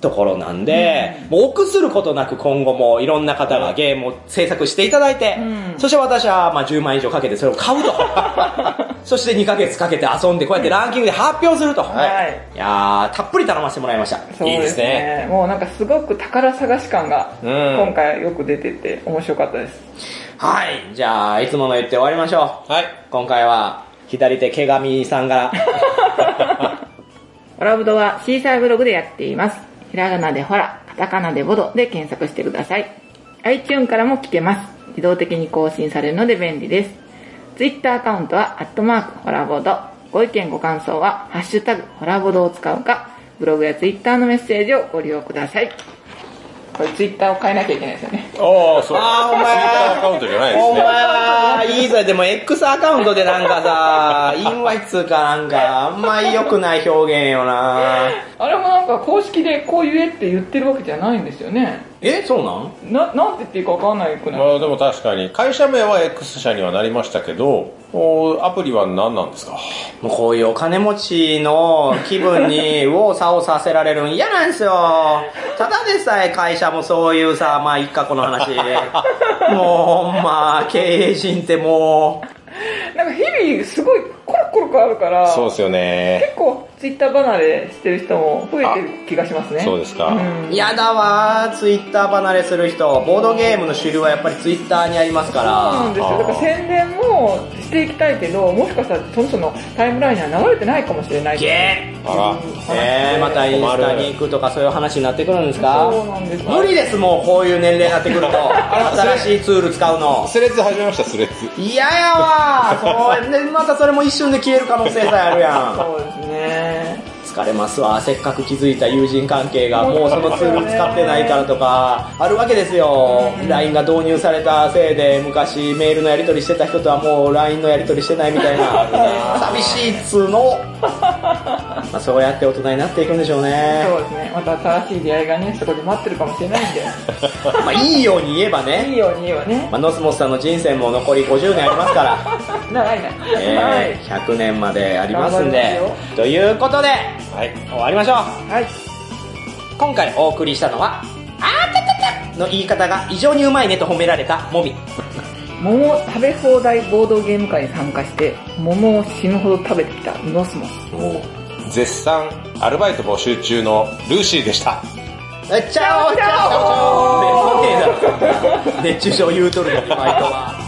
B: ところなんで、もう臆することなく今後もいろんな方がゲームを制作していただいて、
C: うん
B: そして私はまあ10万以上かけてそれを買うと。そして2ヶ月かけて遊んでこうやってランキングで発表すると。
C: はい
B: いやー、たっぷり頼ませてもらいました。
C: そう
D: いいですね
C: もうなんかすごく宝探し感が
D: うん
C: 今回よく出てて面白かったです。
B: はい。じゃあ、いつもの言って終わりましょう。
D: はい。
B: 今回は、左手毛上さんから。
C: ホラブドはシーサーブログでやっています。ひらがなでほら、カタカナでボドで検索してください。iTune からも聞けます。自動的に更新されるので便利です。Twitter アカウントは、アットマーク、ホラボド。ご意見ご感想は、ハッシュタグ、ホラボドを使うか、ブログや Twitter のメッセージをご利用ください。これ Twitter を変えなきゃいけないですよね。
D: ああ、そう。
B: あーお前
D: Twitter アカウントじゃないです
B: お前
D: ね。
B: はいいぞ。でも X アカウントでなんかさ、インワイつうかなんか、あんまり良くない表現よな
C: あれもなんか公式でこう言えって言ってるわけじゃないんですよね。
B: え、そうなん？
C: な、なんて言っていいかわかんないくない、
D: まあでも確かに、会社名は X 社にはなりましたけど、おアプリは何なんですか？
B: もうこういうお金持ちの気分に右往左往させられるん嫌なんですよ。ただでさえ会社もそういうさ、まあ一過この話。もうほんま、経営陣ってもう、
C: なんか日々すごいコロコロ変わるから、
D: そうですよね。
C: 結構ツイッター離れしてる人も増えてる気がしますね。
D: そうですか
C: うん
B: 嫌だわツイッター離れする人。ボードゲームの主流はやっぱりツイッターにありますか
C: そうなん
B: ら。
C: ですよ。だから宣伝もしていきたいけど、もしかしたらその人のタイムラインには流れてないかもしれない。
B: ゲ
D: あ
B: ーえー、またインスタに行くとかそういう話になってくるんですか？
C: そうなんです
B: 無理です、もうこういう年齢になってくると。新しいツール使うの
D: ら。。スレッズ始めました、スレッズ。
B: 嫌やわそまたそれも一瞬で消える可能性さえあるやん。
C: そうですね。
B: 疲れますわ。せっかく築いた友人関係がもうそのツール使ってないからとか、あるわけですよ。LINE が導入されたせいで、昔メールのやり取りしてた人とはもう LINE のやり取りしてないみたいな。寂しいっつうの。まあそうやって大人になっていくんでしょうね。
C: そうですね。また新しい出会いがね、そこで待ってるかもしれないんで。
B: まあいいように言えばね。
C: いいように言えばね。
B: まあ、ノスモスさんの人生も残り50年ありますから。
C: 長いな。
B: えー、100年までありますんで。ということで、
D: はい。
B: 終わりましょう。
C: はい。
B: 今回お送りしたのは、あーたたたの言い方が異常にうまいねと褒められたもみ。
C: 桃食べ放題ボードゲーム会に参加して、桃を死ぬほど食べてきたノスモス。
D: 絶賛アルバイト募集中のルーシーでした。
B: チャオチャオ熱中症言うとるよ、バイトは。